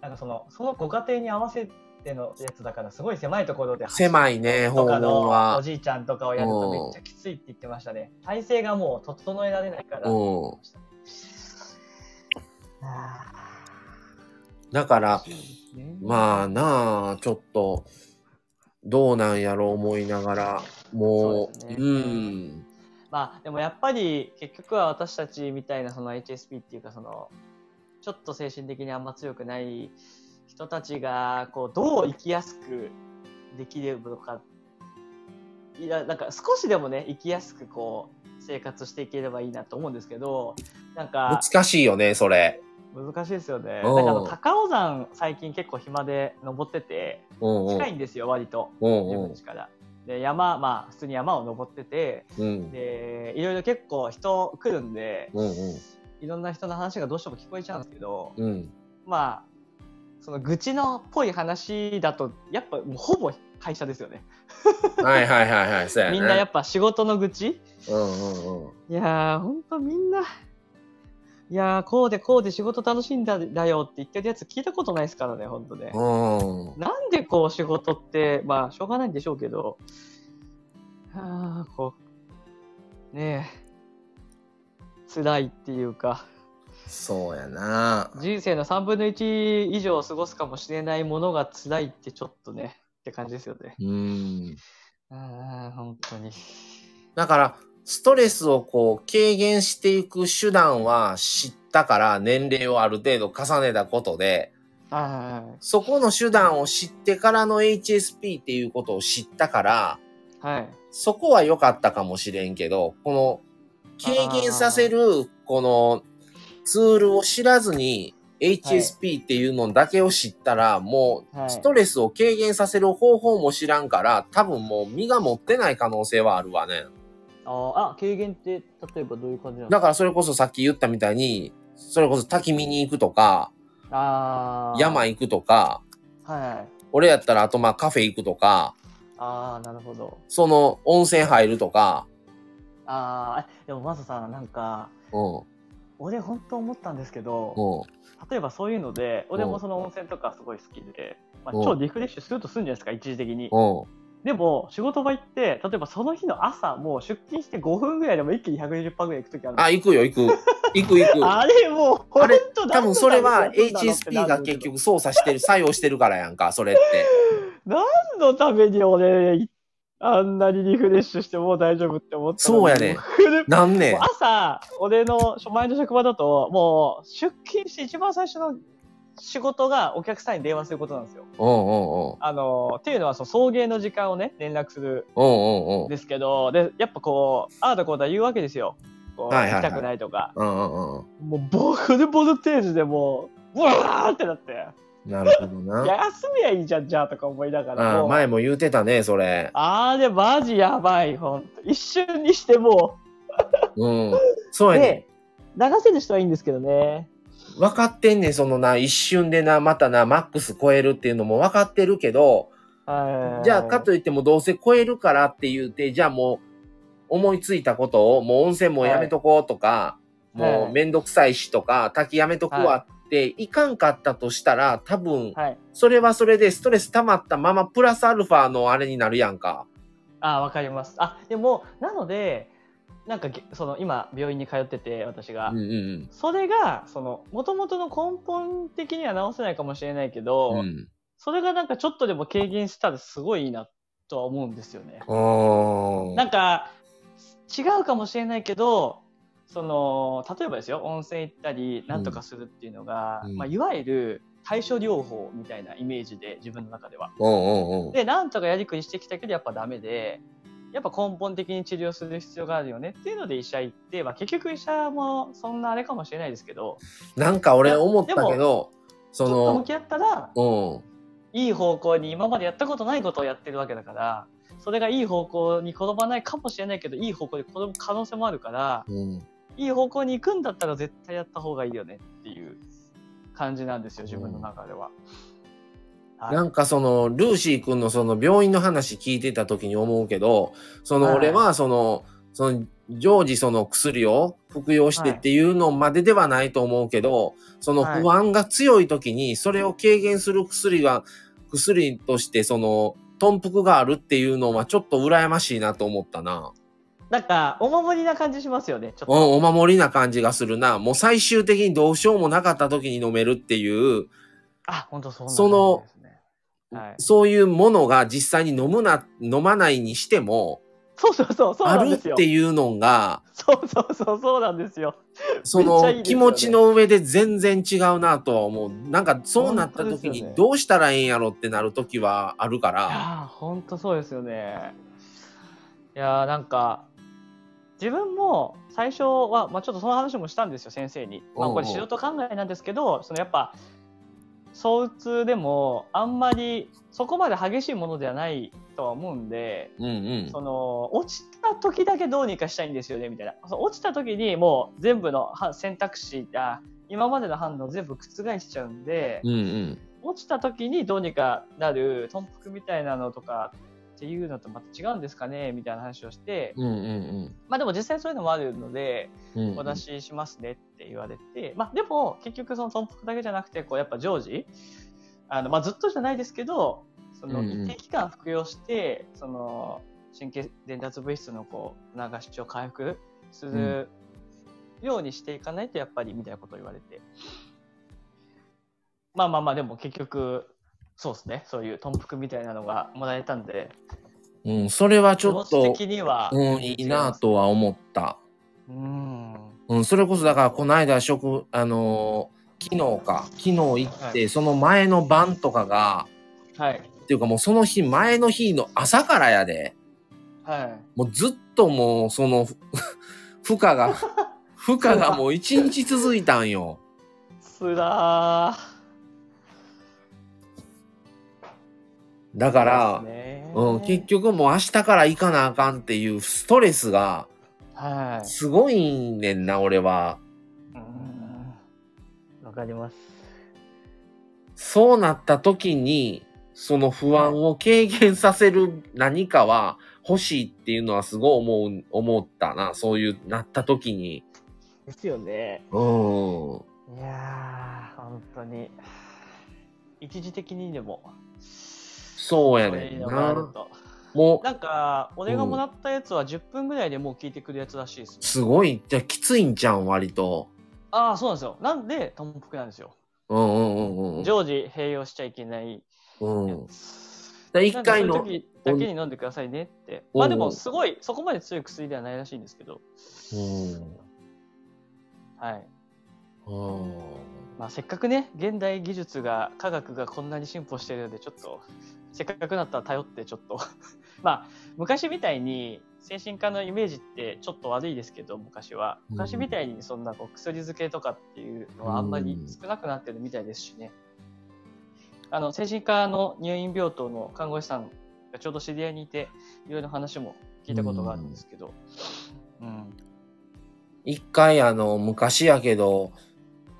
なんかその、そのご家庭に合わせてのやつだから、すごい狭いところで狭いね、訪問は。じいちゃんとかをやるとめっちゃきついって言ってましたね。体勢がもう整えられないから。うん。あだから、ーまあなあ、ちょっと、どうなんやろう思いながら、もう、そうねうん。まあでもやっぱり結局は私たちみたいなその HSP っていうかそのちょっと精神的にあんま強くない人たちがこうどう生きやすくできるのかいやなんか少しでもね生きやすくこう生活していければいいなと思うんですけどなんか難しいよね、それ。難しいですよね。うんなんかあの高尾山最近結構暇で登ってて近。いんですよ割とうん自分家から。で山まあ普通に山を登っててうん。でいろいろ結構人来るんでうんうん。いろんな人の話がどうしても聞こえちゃうんですけどうん。まあその愚痴のっぽい話だとやっぱもうほぼ会社ですよね。はいはいはいはい、ね。みんなやっぱ仕事の愚痴？うんうんうん。いやーほんとみんないやーこうでこうで仕事楽しいんだだよって言ってるやつ聞いたことないですからねほんとね。うん。なんでこう仕事ってまあしょうがないんでしょうけどあーこうねえ辛いっていうかそうやな。人生の3分の1以上を過ごすかもしれないものが辛いってちょっとねって感じですよね。うん。ああ本当に。だから、ストレスをこう、軽減していく手段は知ったから、年齢をある程度重ねたことで、はそこの手段を知ってからの HSP っていうことを知ったから、いはい。そこは良かったかもしれんけど、この、軽減させる、この、ツールを知らずに、HSP っていうのだけを知ったら、もう、はいストレスを軽減させる方法も知らんから、多分もう身が持ってない可能性はあるわね。あーあ軽減って例えばどういう感じなんですか？だからそれこそさっき言ったみたいに、それこそ滝見に行くとか、ああ山行くとか、はい。俺やったらあとまあカフェ行くとか、ああなるほど。その温泉入るとか、ああでもまずさなんかうん、俺本当思ったんですけど、うん、例えばそういうので俺うんもその温泉とかすごい好きで、まあ、うん超リフレッシュするとするんじゃないですか一時的に。うん。でも仕事場行って例えばその日の朝もう出勤して5分ぐらいでも一気に120%ぐらい行く時あるあ、行くよ、行く。行く行く。あれもうあれ多分それは HSP が結局操作してる、作用してるからやんか、それって。何のために俺あんなにリフレッシュしてもう大丈夫って思ったのにそうやね なんね朝、俺の前の職場だと、もう出勤して一番最初の仕事がお客さんに電話することなんですよ。うんうんうん。あの、っていうのはその送迎の時間をね、連絡するうん。ですけど、で、やっぱこう、ああだこうだ言うわけですよ。こう、はいはいはい行きたくないとか。うんうんうん。もうボルボルテージでもう、うわーってなって、なるほどいな。や 休みはいいじゃん、じゃあとか思いながら。もうあ前も言うてたね、それ。あれマジやばい、ほんと。一瞬にしてもうん。そうう、やねで、流せる人はいいんですけどね。分かってんねん、そのな、一瞬でな、またな、マックス超えるっていうのも分かってるけど、はいじゃあ、かといってもどうせ超えるからって言うて、じゃあもう、思いついたことを、もう温泉もやめとこうとか、はいもうめんどくさいしとか、滝やめとくわって、いかんかったとしたら、多分、はい。それはそれでストレス溜まったまま、プラスアルファのあれになるやんか。あわかります。あ、でも、なので、なんかげ、その、今、病院に通ってて、私が。うんうんそれが、その、もともとの根本的には直せないかもしれないけど、うん。うん。それがなんかちょっとでも軽減したらすごいいいなとは思うんですよね。なんか、違うかもしれないけど、その、例えばですよ、温泉行ったり、なんとかするっていうのが、うんまあ、いわゆる対処療法みたいなイメージで、自分の中では。うんうんうん。で、なんとかやりくりしてきたけど、やっぱダメで、やっぱ根本的に治療する必要があるよねっていうので医者行って、まあ、結局医者もそんなあれかもしれないですけど、なんか俺思ったけど、その、ちょっと向き合ったら、うん。いい方向に今までやったことないことをやってるわけだから、それがいい方向に転ばないかもしれないけど、いい方向に転ぶ可能性もあるから、うん。いい方向に行くんだったら絶対やった方がいいよねっていう感じなんですよ、自分の中では。はいなんかその、ルーシー君のその病院の話聞いてた時に思うけど、そのはい俺はその、その、常時その薬を服用してっていうのまでではないと思うけど、そのはい不安が強い時にそれを軽減する薬が、薬としてその、頓服があるっていうのはちょっと羨ましいなと思ったな。なんか、お守りな感じしますよね。ちょっと。うん、お守りな感じがするな。もう最終的にどうしようもなかった時に飲めるっていう、あ、本当そうなんその。はい。そういうものが実際に飲むな、飲まないにしても、そうそうそう、そうあるっ。ていうのが、そうそうそう、そうなんですよ。その気持ちの上で全然違うなとは思う。なんかそうなった時にどうしたらええんやろってなる時はあるかいら。やー、本当そうですよね。いやー、なんか、自分も最初は、まあ、ちょっとその話もしたんですよ、先生に。まあ、これ素人考えなんですけど、そのやっぱ、躁うつでも、あんまりそこまで激しいものではないとは思うんで、うんうん。その落ちた時だけどうにかしたいんですよねみたいな落ちた時にもう全部の選択肢が今までの反応全部覆しちゃうんで、うんうん。落ちた時にどうにかなる頓服みたいなのとかっていうのとまた違うんですかねみたいな話をして、うんうんまあでも実際そういうのもあるのでうん。うん。お出ししますねって言われて、まあでも結局その頓服だけじゃなくてこうやっぱ常時あの、まあ、ずっとじゃないですけどそのうんうん。一定期間服用して、その神経伝達物質のこう流しを回復するようにしていかないとやっぱりみたいなことを言われて。まあまあまあでも結局そうですね。そういう頓服みたいなのがもらえたんで。うん、それはちょっと、的には。うん、いいなとは思った。うん。うん、それこそだからこの間食、あのー昨日か、昨日行って、その前の晩とかが、はい。っていうかもうその日、前の日の朝からやで、はい。もうずっともうその、ふ 負荷が、負荷がもう一日続いたんよ。つらーだから、そうん、結局もう明日から行かなあかんっていうストレスがはいすごいねんな、俺は。うんわかります。そうなった時に、その不安を軽減させる何かは欲しいっていうのはすごい思う、思ったな。そういう、なった時に。ですよね。うん。いやー、本当に。一時的にでも、そうやねんな。もう、なんか、俺がもらったやつは10分ぐらいでもう聞いてくるやつらしいです、ねすごい、じゃあきついんちゃうん、割と。ああ、そうなんですよ。なんで、トンプクなんですよ。うんうんうんうん。常時併用しちゃいけないやうん。つ。で一回の時だけに飲んでくださいねって。うんまあでも、すごい、そこまで強い薬ではないらしいんですけど。うん。はい。うんまあ、せっかくね現代技術が科学がこんなに進歩してるのでちょっとせっかくなったら頼ってちょっと。まあ昔みたいに精神科のイメージってちょっと悪いですけど昔は。うん。昔みたいにそんなこう薬漬けとかっていうのはあんまり少なくなってるみたいですしね。あの精神科の入院病棟の看護師さんがちょうど知り合いにいていろいろ話も聞いたことがあるんですけど、うん。一回あの、昔やけど、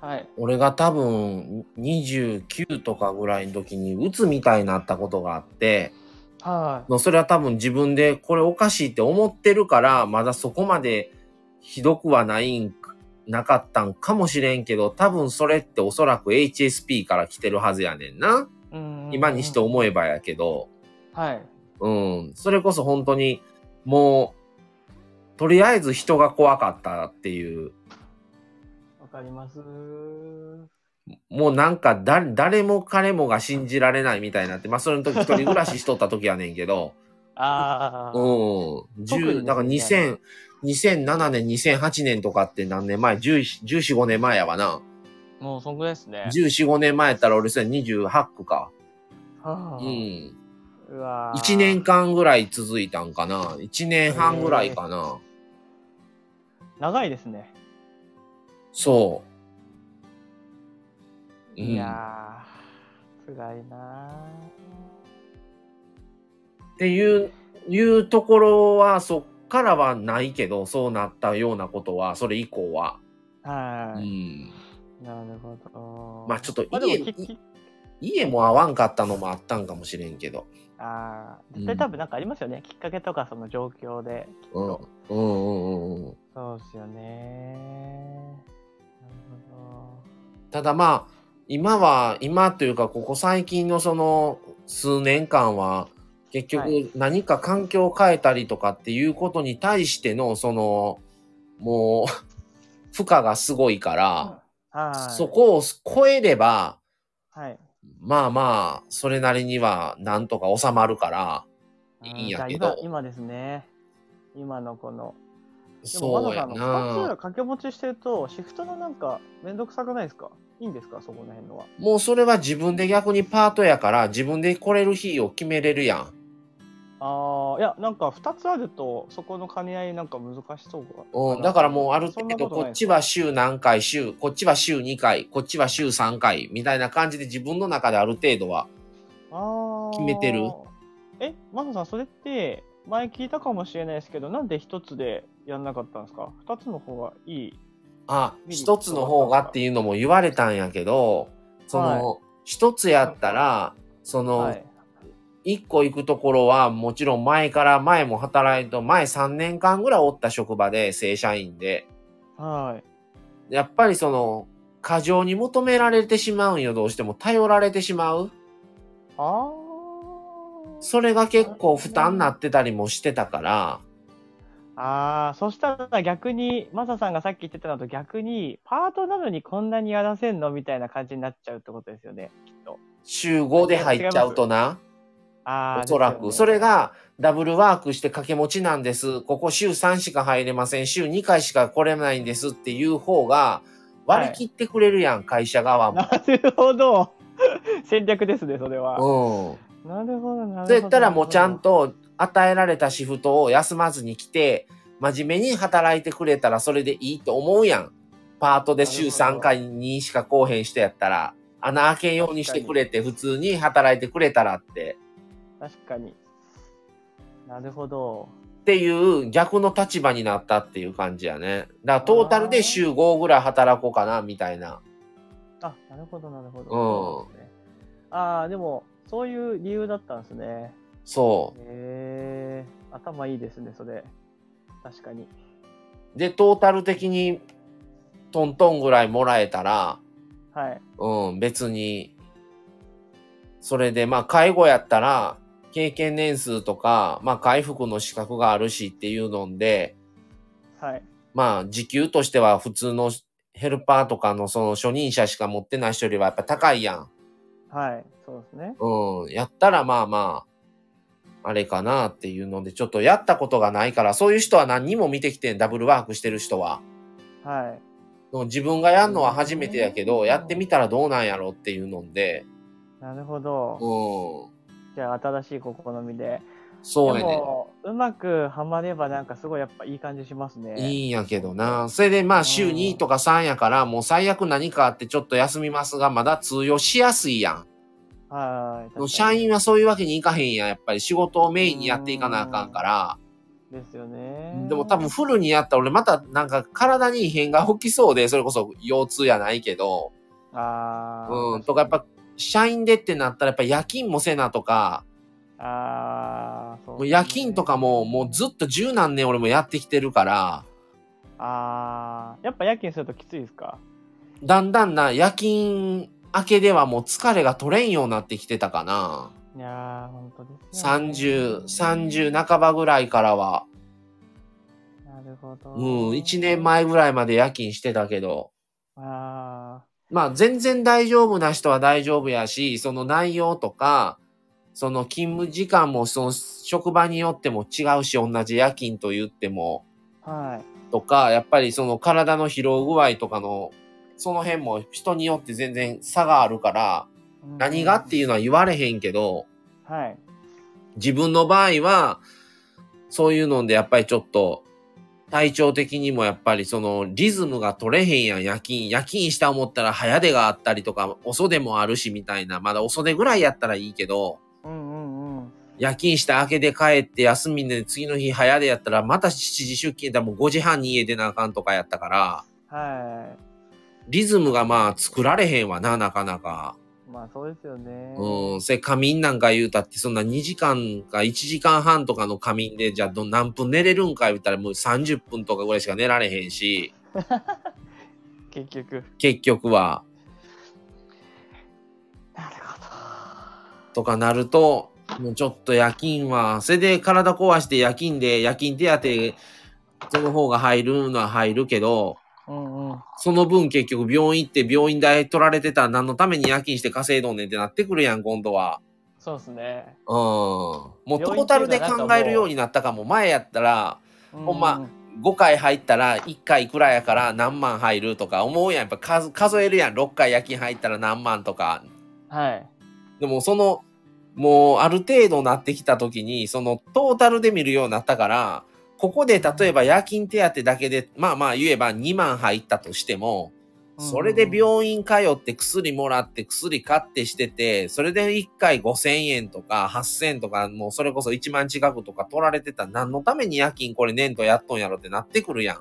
はい。俺が多分29とかぐらいの時に鬱みたいになったことがあって、はい。のそれは多分自分でこれおかしいって思ってるから、まだそこまでひどくはないんか、なかったんかもしれんけど、多分それっておそらく HSP から来てるはずやねんな。うん。今にして思えばやけど、はい。うん。それこそ本当に、もう、とりあえず人が怖かったっていう、わかります。もうなんかだ、誰も彼もが信じられないみたいになって、まあその時一人暮らししとった時やねんけど、ああ、うん。特にですね10だから2000、2007年、2008年とかって何年前 ?14、14、5年前やわな。もうそんぐらいですね。14、5年前やったら俺それ28区か。はあうん。うわー1年間ぐらい続いたんかな。1年半ぐらいかな。長いですね。そう。うんいやー、辛いなっていう、いうところは、そっからはないけど、そうなったようなことは、それ以降は。はい、ん。なるほど。まあちょっとまあ家も合わんかったのもあったんかもしれんけど。ああ、うん絶対多分なんかありますよね。きっかけとかその状況で。うん。とうんうんうんうん。そうですよね。ただまあ、今は、今というか、ここ最近のその数年間は、結は局何か環境を変えたりとかっていうことに対しての、その、もう、負荷がすごいから、ど。はい。そこを超えれば、はい。まあまあ、それなりにはなんとか収まるから、いいんやけど今ですね。今のこの。でもそうやまださんあの2つな。掛け持ちしてると、シフトのなんか、めんどくさくないですか？いいんですか？そこら辺のは。もうそれは自分で逆にパートやから、自分で来れる日を決めれるやん。ああ、いや、なんか2つあると、そこの兼ね合いなんか難しそうかうん、だからもうある程度、なこっちは週何回、週、こっちは週2回、こっちは週3回、みたいな感じで自分の中である程度は、決めてるえ、マサさん、それって、前聞いたかもしれないですけど、なんで1つでやんなかったんですか ?2 つの方がいい。あ、メリット一つの方がっていうのも言われたんやけど、その、一つやったら、その、はい。一個行くところはもちろん前から前も働いて、前3年間ぐらいおった職場で正社員で、はい。やっぱりその、過剰に求められてしまうんよ、どうしても。頼られてしまう。あそれが結構負担になってたりもしてたから、あ。ああ、そしたら逆に、マサさんがさっき言ってたのと逆に、パートなのにこんなにやらせんのみたいな感じになっちゃうってことですよね、きっと。週5で入っちゃうとな、ああ。おそらく。ねそれ、がダブルワークして掛け持ちなんです。ここ週3しか入れません。週2回しか来れないんですっていう方が割り切ってくれるやん、会社側も。なるほど。戦略ですね、それは。うん。なるほど、なるほど。そうやったらもうちゃんと与えられたシフトを休まずに来て、真面目に働いてくれたらそれでいいと思うやん。パートで週3回にしか来おへん人やったら、穴開けようにしてくれて普通に働いてくれたらって。確かに。なるほど。っていう逆の立場になったっていう感じやね。だからトータルで週5ぐらい働こうかな、みたいな。あ、なるほど、なるほど。うんああ、でも、そういう理由だったんですね。そへえ頭いいですね、それ。確かに。う。で、トータル的にトントンぐらいもらえたら、はい。うん、別に、それで、まあ、介護やったら、経験年数とか、まあ、回復の資格があるしっていうので、はい。まあ、時給としては普通のヘルパーとかのその初任者しか持ってない人よりはやっぱ高いやん。はい。そうですね。うん、やったらまあまあ、あれかなっていうので、ちょっとやったことがないから、そういう人は何人も見てきてん、ダブルワークしてる人は。はい。うん自分がやるのは初めてやけど、やってみたらどうなんやろっていうので、なるほど。うん、じゃあ、新しい試みで。でそうやね。も、うまくはまれば、なんかすごいやっぱいい感じしますね。いいんやけどな。それでまあ週うん2とか3やから、もう最悪何かあってちょっと休みますが、まだ通用しやすいやん。はい。社員はそういうわけにいかへんやん。やっぱり仕事をメインにやっていかなあかんから。ですよね。でも多分フルにやったら俺またなんか体に異変が起きそうで、それこそ腰痛やないけど、ああ。うん、とかやっぱ社員でってなったらやっぱ夜勤もせなとか、ああ、そうもう夜勤とかももうずっと十何年俺もやってきてるから、ああ、やっぱ夜勤するときついですか？だんだんな夜勤明けではもう疲れが取れんようになってきてたかな。いやー、本当ですよね。30、30半ばぐらいからは、なるほど。うん、1年。前ぐらいまで夜勤してたけど、あまあ全然大丈夫な人は大丈夫やし、その内容とか、その勤務時間もその職場によっても違うし、同じ夜勤と言っても、あ、はい。とか、やっぱりその体の疲労具合とかの、その辺も人によって全然差があるから、うん何がっていうのは言われへんけど、はい。自分の場合は、そういうのでやっぱりちょっと、体調的にもやっぱりそのリズムが取れへんやん、夜勤。夜勤した思ったら早出があったりとか、遅出もあるしみたいな。まだ遅出ぐらいやったらいいけど、うんうんうん。夜勤した明けで帰って休みで次の日早出やったらまた7時出勤だもう5時半に家出なあかんとかやったから、はリズムがまあ作られへんわな、なかなか。い。まあそうですよね。うん。それ仮眠なんか言うたって、そんな2時間か1時間半とかの仮眠で、じゃあど何分寝れるんか言ったらもう30分とかぐらいしか寝られへんし、結局。結局は、なるほとかなると、もうちょっと夜勤は、それで体壊して夜勤で、夜勤手当、その方が入るのは入るけど、ど。うんうん。その分結局病院行って病院代取られてたら何のために夜勤して稼いどんねんってなってくるやん、今度は。そうですね。うん。もうトータルで考えるようになったかも。前やったら、ほんま5回入ったら1回いくらやから何万入るとか思うやん。やっぱ数数えるやん。6回夜勤入ったら何万とか。はい。でもその、もうある程度なってきた時に、そのトータルで見るようになったから、ここで例えば夜勤手当だけで、まあまあ言えば2万入ったとしても、それで病院通って薬もらって薬買ってしてて、それで1回5000円とか8000円とか、もうそれこそ1万近くとか取られてたら何のために夜勤これ年度やっとんやろってなってくるやん。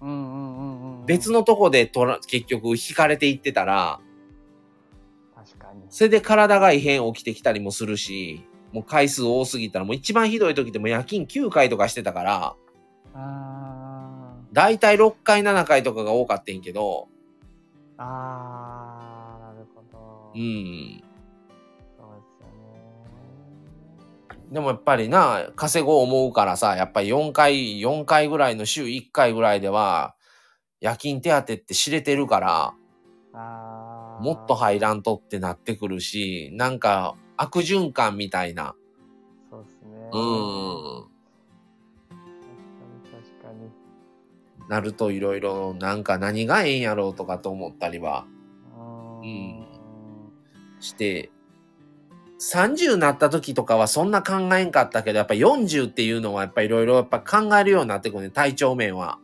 うんうんうんうん。別のとこで取ら結局引かれていってたら、確かに。それで体が異変起きてきたりもするし、もう回数多すぎたらもう一番ひどい時でも夜勤9回とかしてたから、あだいたい6回7回とかが多かったんけど、あ。ああ、なるほど。うん。そうですよね。でもやっぱりな、稼ごう思うからさ、やっぱり4回、4回ぐらいの週1回ぐらいでは、夜勤手当って知れてるから。もっと入らんとってなってくるし、なんか悪循環みたいな。そうですね。うん。確かに確かに。なるといろいろ、なんか何がええんやろうとかと思ったりはうんして、30になった時とかはそんな考えんかったけど、やっぱ40っていうのはやっぱいろいろやっぱ考えるようになってくるね、体調面は。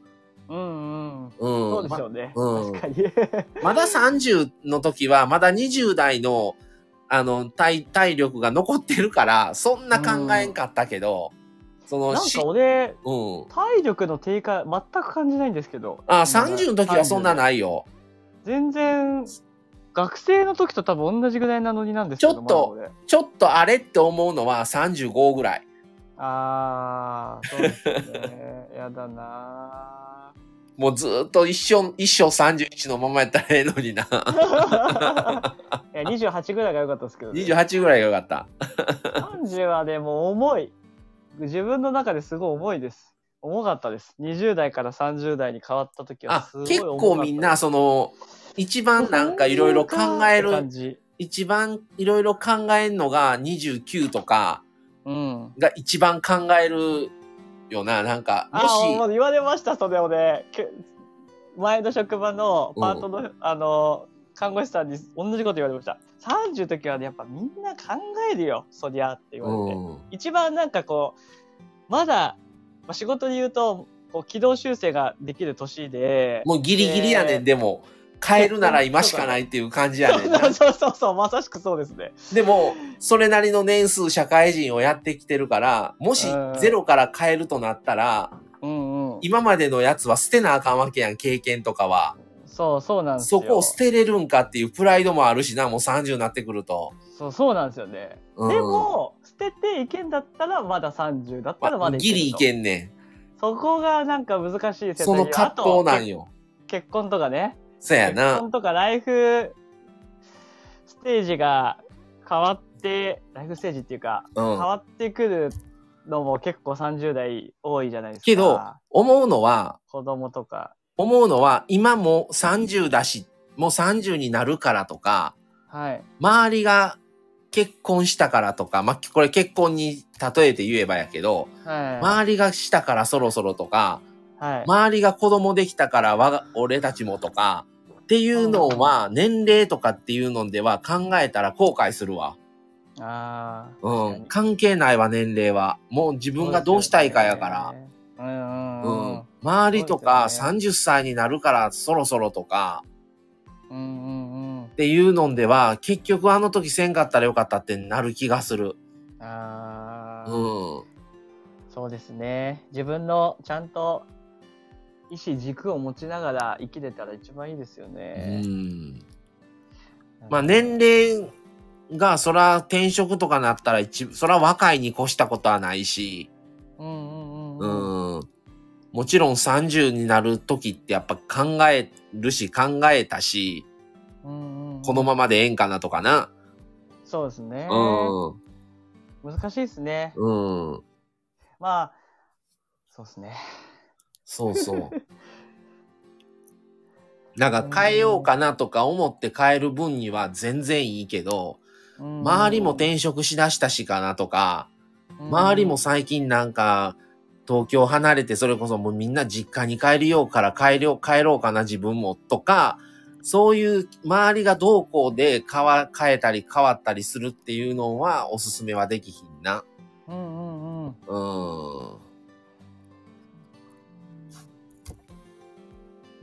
うんうん。うん。そうですよね。うん確かに。まだ30の時は、まだ20代の、あの、体、体力が残ってるから、そんな考えんかったけど、その、しなんか俺、うん。体力の低下全く感じないんですけど。あ、30の時はそんな30ないよ。全然、学生の時と多分同じぐらいなのになんですけど。ちょっとちょっとあれって思うのは35ぐらい。あー、そうですね。やだなもうずーっと一生、一生31のままやったらええのにな。ー いや28ぐらいが良かったですけど、ね。28ぐらいがよかった。30はでも重い。自分の中ですごい重いです。重かったです。20代から30代に変わった時はあすごい結重かった構みんな、その、一番なんかいろいろ考える。一番いろいろ考えんのが29とかうん。が一番考えるよな。なんか、もああ、もし、う言われました、それをね。け前の職場のパートの、あの、看護師さんに同じこと言われました。30の時はね、やっぱみんな考えるよ、そりゃって言われて。うん、一番なんかこう、まだ、まあ、仕事で言うと、こう軌道修正ができる年で、もうギリギリやねん、えーでも、変えるなら今しかないっていう感じやねんな。そうそうそう、まさしくそうですね。でも、それなりの年数社会人をやってきてるから、もしうんゼロから変えるとなったら、うんうん。今までのやつは捨てなあかんわけやん、経験とかは。そうそうなんですよ。そこを捨てれるんかっていうプライドもあるしな、もう30になってくると。そうそうなんですよね。うんでも、捨てていけんだったらまだ30だったらまだいけるとギリいけんねそこがなんか難しいん。説その葛藤なんよ。結婚とかね。結そやな。婚とかライフステージが変わって、ライフステージっていうか、うん変わってくるのも結構30代多いじゃないですか。けど、思うのは、子供とか。思うのは、今も30だし、もう30になるからとか、はい。周りが結婚したからとか、まあ、これ結婚に例えて言えばやけど、はい。周りがしたからそろそろとか、はい。周りが子供できたから我が、俺たちもとか、っていうのは、年齢とかっていうのでは考えたら後悔するわ。ああ。うん。関係ないわ、年齢は。もう自分がどうしたいかやから。。うんうんううんん。周りとかそうです30歳になるからそろそろとか、うんうんうん。っていうのでは、結局あの時せんかったらよかったってなる気がする。ああ、うん。そうですね。自分のちゃんと意志軸を持ちながら生きれたら一番いいですようね。ん。まあ年齢が、そら転職とかなったら一、そら若いに越したことはないし、うんうんううん。ん。もちろん30になる時ってやっぱ考えるし、考えたし、うんうんこのままでええんかなとかな。そうですね。うん。難しいですね。うん。まあ、そうですね。そうそう。なんか変えようかなとか思って変える分には全然いいけど、周りも転職しだしたしかなとか、周りも最近なんか、東京離れてそれこそもうみんな実家に帰りようから帰ろう、帰ろうかな自分もとか、そういう周りがどうこうで変わ、変えたり変わったりするっていうのはおすすめはできひんな。うんうんうん。うーん。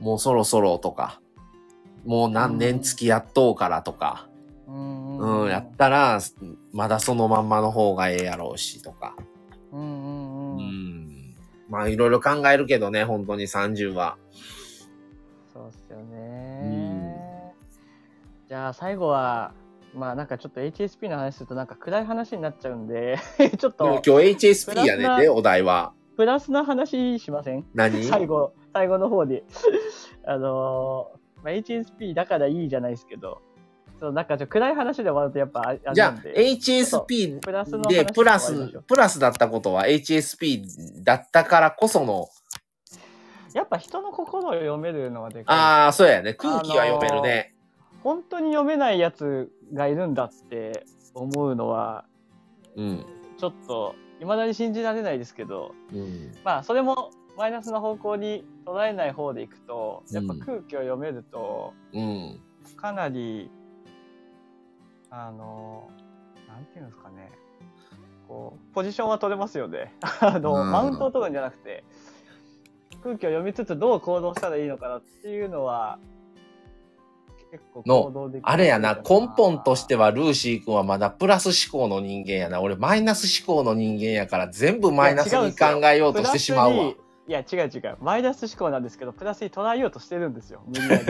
もうそろそろとか、もう何年付き合っとうからとか、うんうん、やったら、まだそのまんまの方がええやろうしとか。うんうんううん。ん。まあいろいろ考えるけどね、本当に30は。そうっすよね。じゃあ最後は、まあなんかちょっと HSP の話するとなんか暗い話になっちゃうんで、ちょっと今日 HSP やねんで、お題は。プラスな話しません？何？最後、最後の方で。あのーまあ、HSP だからいいじゃないですけど、そうなんかちょっと暗い話で終わるとやっぱああれじゃあ HSP プラスで、プラスプラスだったことは HSP だったからこその、やっぱ人の心を読めるのはでかい。ああ、そうやね。空気は読めるね。本当に読めないやつがいるんだって思うのは、うん。ちょっと、未だに信じられないですけど、うん。まあ、それもマイナスな方向に捉えない方でいくと、やっぱうん空気を読めると、うん。かなり、あの、なんていうんですかね、こう、ポジションは取れますよね。あの、うんマウントを取るんじゃなくて、空気を読みつつどう行動したらいいのかなっていうのは、結構行動できるあれやな、根本としてはルーシー君はまだプラス思考の人間やな。俺マイナス思考の人間やから全部マイナスに考えようとしてしまうわいや、違う違う。マイナス思考なんですけど、プラスに捉えようとしてるんですよ。無理やり。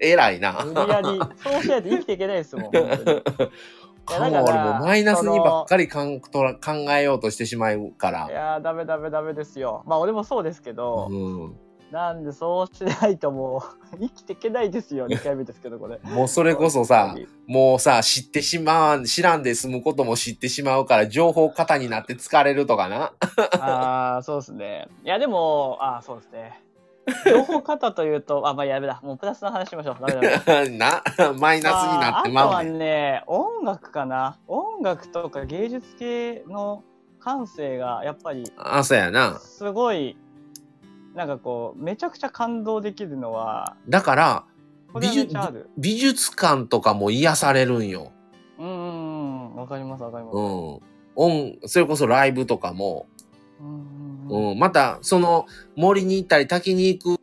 偉いな。無理やり。そうしないと生きていけないですもん、かも俺もマイナスにばっかりかんとら考えようとしてしまうからい。やー、ダメダメダメですよ。まあ、俺もそうですけど、うん、なんでそうしないともう、生きていけないですよ。2回目ですけど、これ。もうそれこそさ、もうさ、知ってしまう、知らんで済むことも知ってしまうから、情報過多になって疲れるとかな。ああ、そうですね。いや、でも、ああ、そうですね。情報型というと、あ、まあ、やめだ。もうプラスの話しましょう。ダメダメ。な、マイナスになってまああとは。ね、音楽かな。音楽とか芸術系の感性が、やっぱり、あ、そうやな。すごい、なんかこう、めちゃくちゃ感動できるのは、だから、美術。美術館とかも癒されるんよ。うん。わかります、わかります。うん。音、それこそライブとかも、うんうんうんうん、また、その森に行ったり滝に行く、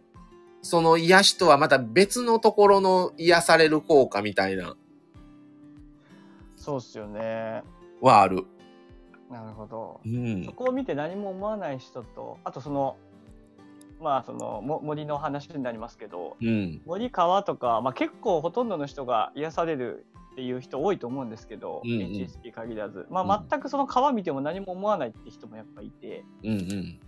その癒しとはまた別のところの癒される効果みたいな、そうっすよね。はある。なるほど。うんそ。こを見て何も思わない人と、あとその、まあそのも森の話になりますけど、うん。森川とか、まあ、結構ほとんどの人が癒されるっていう人多いと思うんですけど、うんうん HSP 限らず、まあ、うん全くその川見ても何も思わないって人もやっぱいて、うんうん。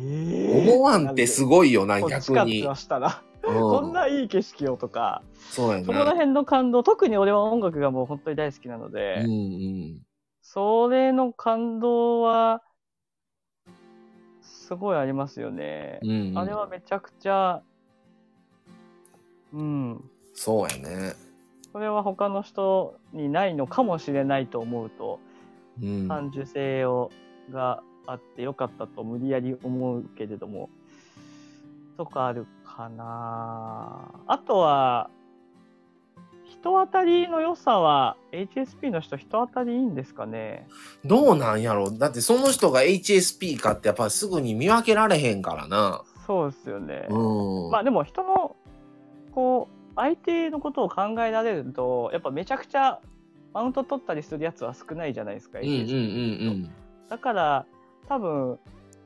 え思わんってすごいよな、逆にしたら、こんうん。ないい景色をとか、そうやそこらな。辺の感動、特に俺は音楽がもう本当に大好きなので、うんうん。それの感動は、すごいありますよね。うんうんあれはめちゃくちゃ、うん。そうやね。それは他の人にないのかもしれないと思うと、うん。感受性をがあってよかったと無理やり思うけれども、とかあるかな。あとは、人当たりの良さは、HSP の人人当たりいいんですかね？どうなんやろ？だってその人が HSP かってやっぱすぐに見分けられへんからな。そうですよね。うん。まあでも人の、こう、相手のことを考えられると、やっぱめちゃくちゃマウント取ったりするやつは少ないじゃないですか、うんうんうん HSP だから、多分、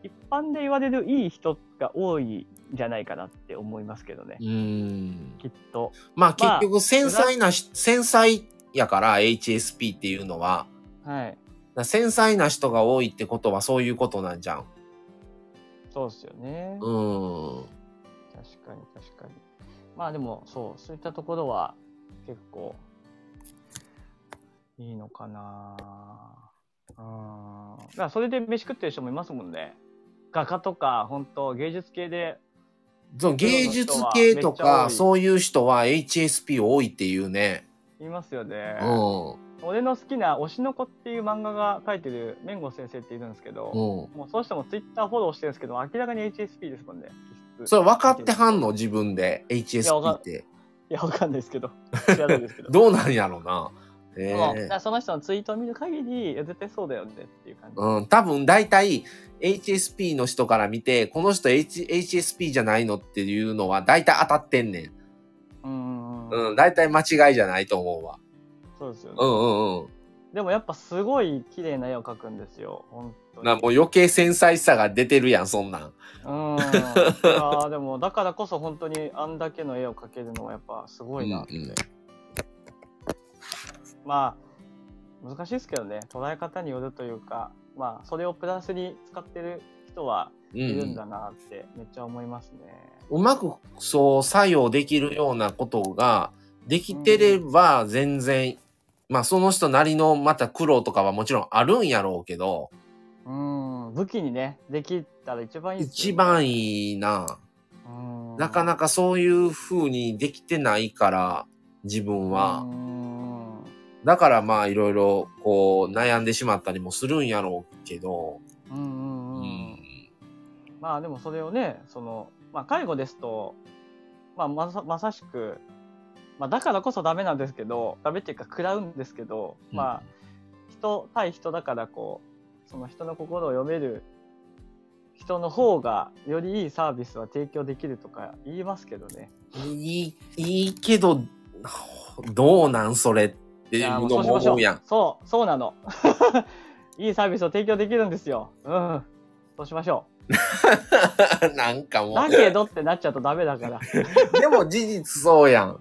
一般で言われるいい人が多いんじゃないかなって思いますけどねう、ん。うん。きっと。まあ結局繊細なし、繊細やから、HSP っていうのは。はい。繊細な人が多いってことはそういうことなんじゃん。そうですよね。うん。確かに確かに。まあでもそう、そういったところは結構いいのかなうん。だからそれで飯食ってる人もいますもんね。画家とか、本当芸術系で。そう芸術系とか、いそういう人は HSP 多いっていうね。いますよね。うん。俺の好きな推しの子っていう漫画が書いてるメンゴ先生っているんですけど、うん。もうその人もツイッターフォローしてるんですけど、明らかに HSP ですもんね。それ分かってはんの？自分で。HSP かって。いや、わかんないですけど。知らないですけど。どうなんやろな。その人のツイートを見る限り、絶対そうだよねっていう感じ。うん、多分大体 HSP の人から見て、この人、H、HSP じゃないのっていうのは大体当たってんねん。うんうん大体間違いじゃないと思うわ。そうですよね。うんうんうん。でもやっぱすごい綺麗な絵を描くんですよ。本当に。なもう余計繊細さが出てるやん、そんなん。うん。いやでもだからこそ本当にあんだけの絵を描けるのはやっぱすごいなって。うんうんまあ、難しいですけどね。捉え方によるというか、まあ、それをプラスに使ってる人はういるんん。だなってめっちゃ思いますね。うまくそう作用できるようなことができてれば全然、まあその人なりのまた苦労とかはもちろんあるんやろうけど、うん。武器にね、できたら一番いいですよ一番いいな。うんなかなかそういう風にできてないから、自分は。うんだからまあいろいろこう悩んでしまったりもするんやろうけど。うんうんうんうんうんまあでもそれをね、その、まあ介護ですと、まあまさまさしく、まあだからこそダメなんですけど、ダメっていうか食らうんですけど、うんまあ人対人だからこう、その人の心を読める人の方がよりいいサービスは提供できるとか言いますけどね。いい、いいけど、どうなんそれっていうやのももうそうしましょう思うやん。そう、そうなの。いいサービスを提供できるんですよ。うん。そうしましょ なんかもう。だけどってなっちゃうとダメだから。う。でも事実そうやん。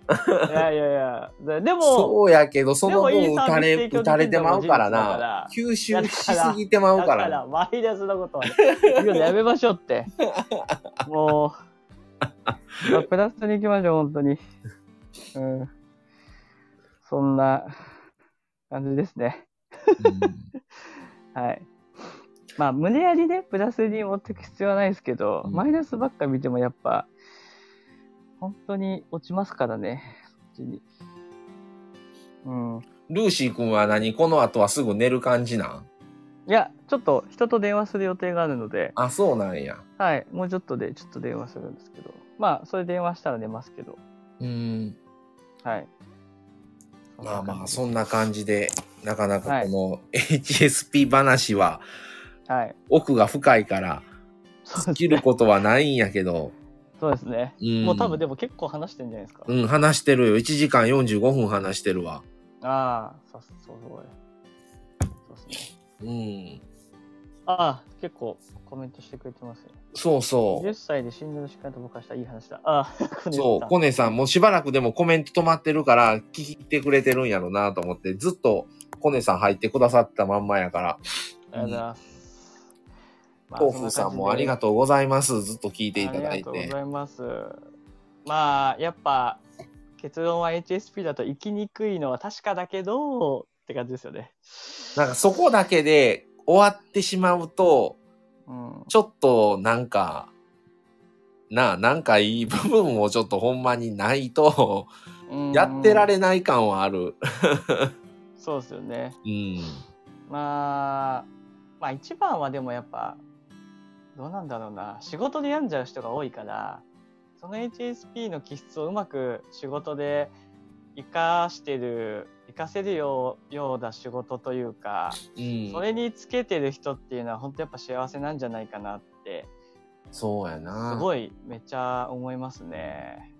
いやいやいや。ででも、そうやけど、その分打たれ、打たれてまうからなら。吸収しすぎてまうだからからな。マイナスのことはね、言うのやめましょうって。もう、まあプラスに行きましょう、本当に。うん。そんな感じですね。はい。まあ、胸やりね、プラスに持っていく必要はないですけど、うんマイナスばっか見てもやっぱ、本当に落ちますからね、そっちに。うん。ルーシー君は何？この後はすぐ寝る感じなん？いや、ちょっと人と電話する予定があるので、あ、そうなんや。はい、もうちょっとでちょっと電話するんですけど、まあ、それ電話したら寝ますけど、うん。はい。まあまあ、そそんな感じで、なかなかこの HSP 話ははい。奥が深いから、尽きることはないんやけど、そうですね。うんもう多分でも結構話してんじゃないですか。うん、話してるよ。1時間45分話してるわ。ああ、そうそうそう。そうですね。うん。ああ、結構コメントしてくれてますよ。そうそ10歳で診断の仕方僕はしたいい話だ。ああ、そう、コネさんもしばらくでもコメント止まってるから、聞いてくれてるんやろなと思って、ずっとコネさん入ってくださったまんまやから、ありがとうございます。まあ豆腐さんもありがとうございます。ずっと聞いていただいありがとうてご。ざいます。まあ、やっぱ、結論は HSP だと生きにくいのは確かだけど、って感じですよね。なんかそこだけで終わってしまうと、うん。ちょっとなんか、なあ、なんかいい部分もちょっとほんまにないと、やってられない感はある。そうですよね。うん。まあ、まあ一番はでもやっぱ、どうなんだろうな。仕事で病んじゃう人が多いから、その HSP の気質をうまく仕事で活かしてる、活かせるようような仕事というか、うん。それにつけてる人っていうのは本当やっぱ幸せなんじゃないかなって、そうやな。すごいめっちゃ思いますね。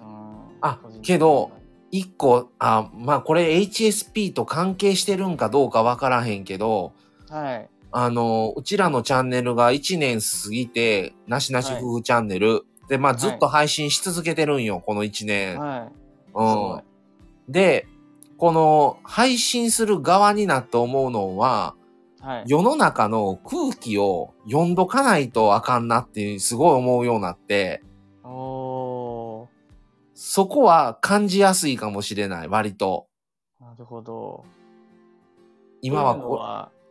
うん。あけど、一個、あ、まあこれ HSP と関係してるんかどうかわからへんけど、はい。あの、うちらのチャンネルが1年過ぎて、なしなし夫婦チャンネル。で、まあずっと配信し続けてるんよ、この1年。はい。すうごん。で、この配信する側になって思うのは、はい。世の中の空気を読んどかないとあかんなっていうすごい思うようになって。そこは感じやすいかもしれない、割と。なるほど。今はこ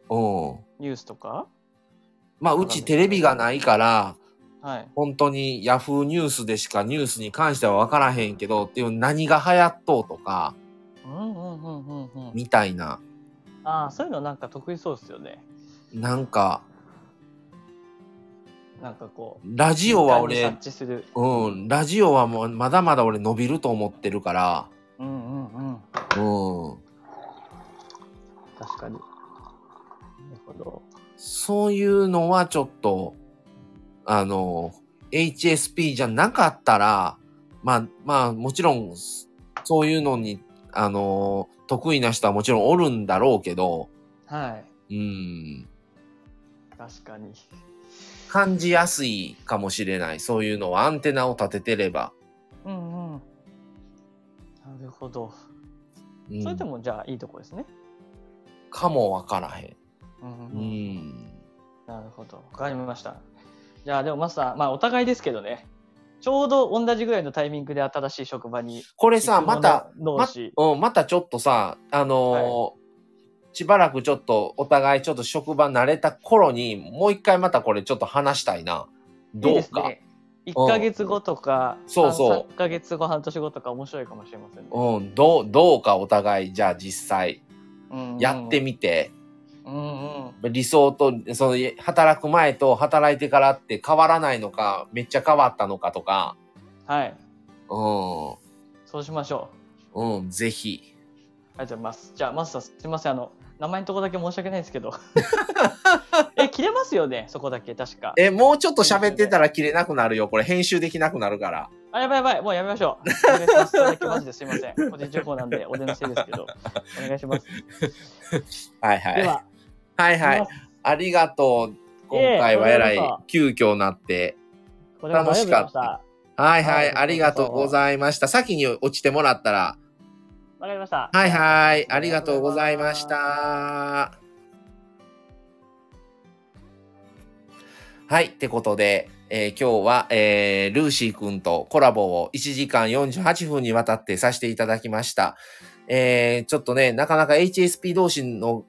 ううん。ニュースとか？まあ、うちテレビがないから、はい。本当にヤフーニュースでしかニュースに関しては分からへんけど、っていう何が流行っとうとか、うんうんうんうんうん。みたいな。ああ、そういうのなんか得意そうですよね。なんか、なんかこう。ラジオは俺。うん、ラジオはもうまだまだ俺伸びると思ってるから、うんうんうん。うん。確かに。なるほど。そういうのはちょっと、あの、HSP じゃなかったら、まあ、まあ、もちろん、そういうのに、あの、得意な人はもちろんおるんだろうけど、はい。うん、確かに。感じやすいかもしれない。そういうのはアンテナを立ててれば。うんうん。なるほど。うんそれでもじゃあいいとこですね。かもわからへん。うんう。ん。なるほど。わかりました。じゃあでもマスター、まあお互いですけどね。ちょうど同じぐらいのタイミングで新しい職場に。これさ、また、同士。うん、またちょっとさ、あのーしばらくちょっとお互いちょっと職場慣れた頃に、もう一回またこれちょっと話したいな。どいいうでか。すね。1ヶ月後とか、そうそう3ヶ月後、半年後とか面白いかもしれませんね。うん、どう、どうかお互い、じゃあ実際、やってみて、うんうん。理想と、その、働く前と働いてからって変わらないのか、めっちゃ変わったのかとか、はい。うそうしましょう。ん、うん、ぜひ。ありがとうございます。じゃあ、マスター、すみません。あの、名前のとこだけ申し訳ないですけど。え、切れますよね？そこだけ、確か。え、もうちょっと喋ってたら切れなくなるよ。これ編集できなくなるから。あ、やばいやばい。もうやめましょう。お願いします。それだけマジですみません。個人情報なんで、お出のせいですけど。お願いします。はいはい。では、はいはいありがとう。今回はえらい急遽なって。楽しかったはいは。はいいありがとうございました。先に落ちてもらったら。わかりました。はいはい。ありがとうございました。はい。ってことで、えー今日は、えールーシーくんとコラボを1時間48分にわたってさせていただきました。えーちょっとね、なかなか HSP 同士の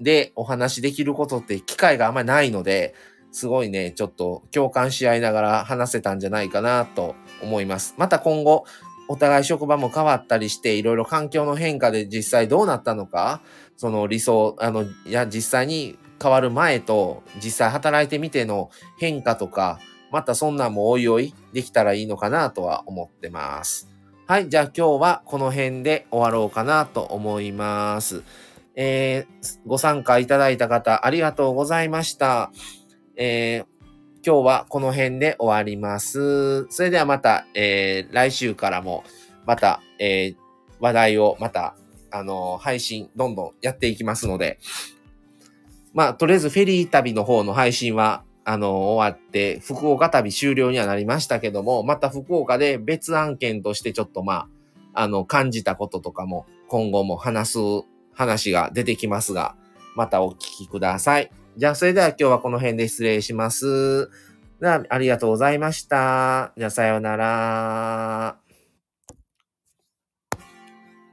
でお話しできることって機会があんまりないので、すごいね、ちょっと共感し合いながら話せたんじゃないかなと思います。また今後、お互い職場も変わったりして、いろいろ環境の変化で実際どうなったのか、その理想、あの、いや、実際に変わる前と、実際働いてみての変化とか、またそんなんもおいおいできたらいいのかなとは思ってます。はい、じゃあ今日はこの辺で終わろうかなと思います。えーご参加いただいた方、ありがとうございました。えー今日はこの辺で終わります。それではまた、えー来週からも、また、えー話題をまた、あのー配信、どんどんやっていきますので、まあ、とりあえずフェリー旅の方の配信は、あのー終わって、福岡旅終了にはなりましたけども、また福岡で別案件としてちょっとまあ、あの、感じたこととかも、今後も話す話が出てきますが、またお聞きください。じゃあ、それでは今日はこの辺で失礼します。ありがとうございました。じゃあ、さようなら。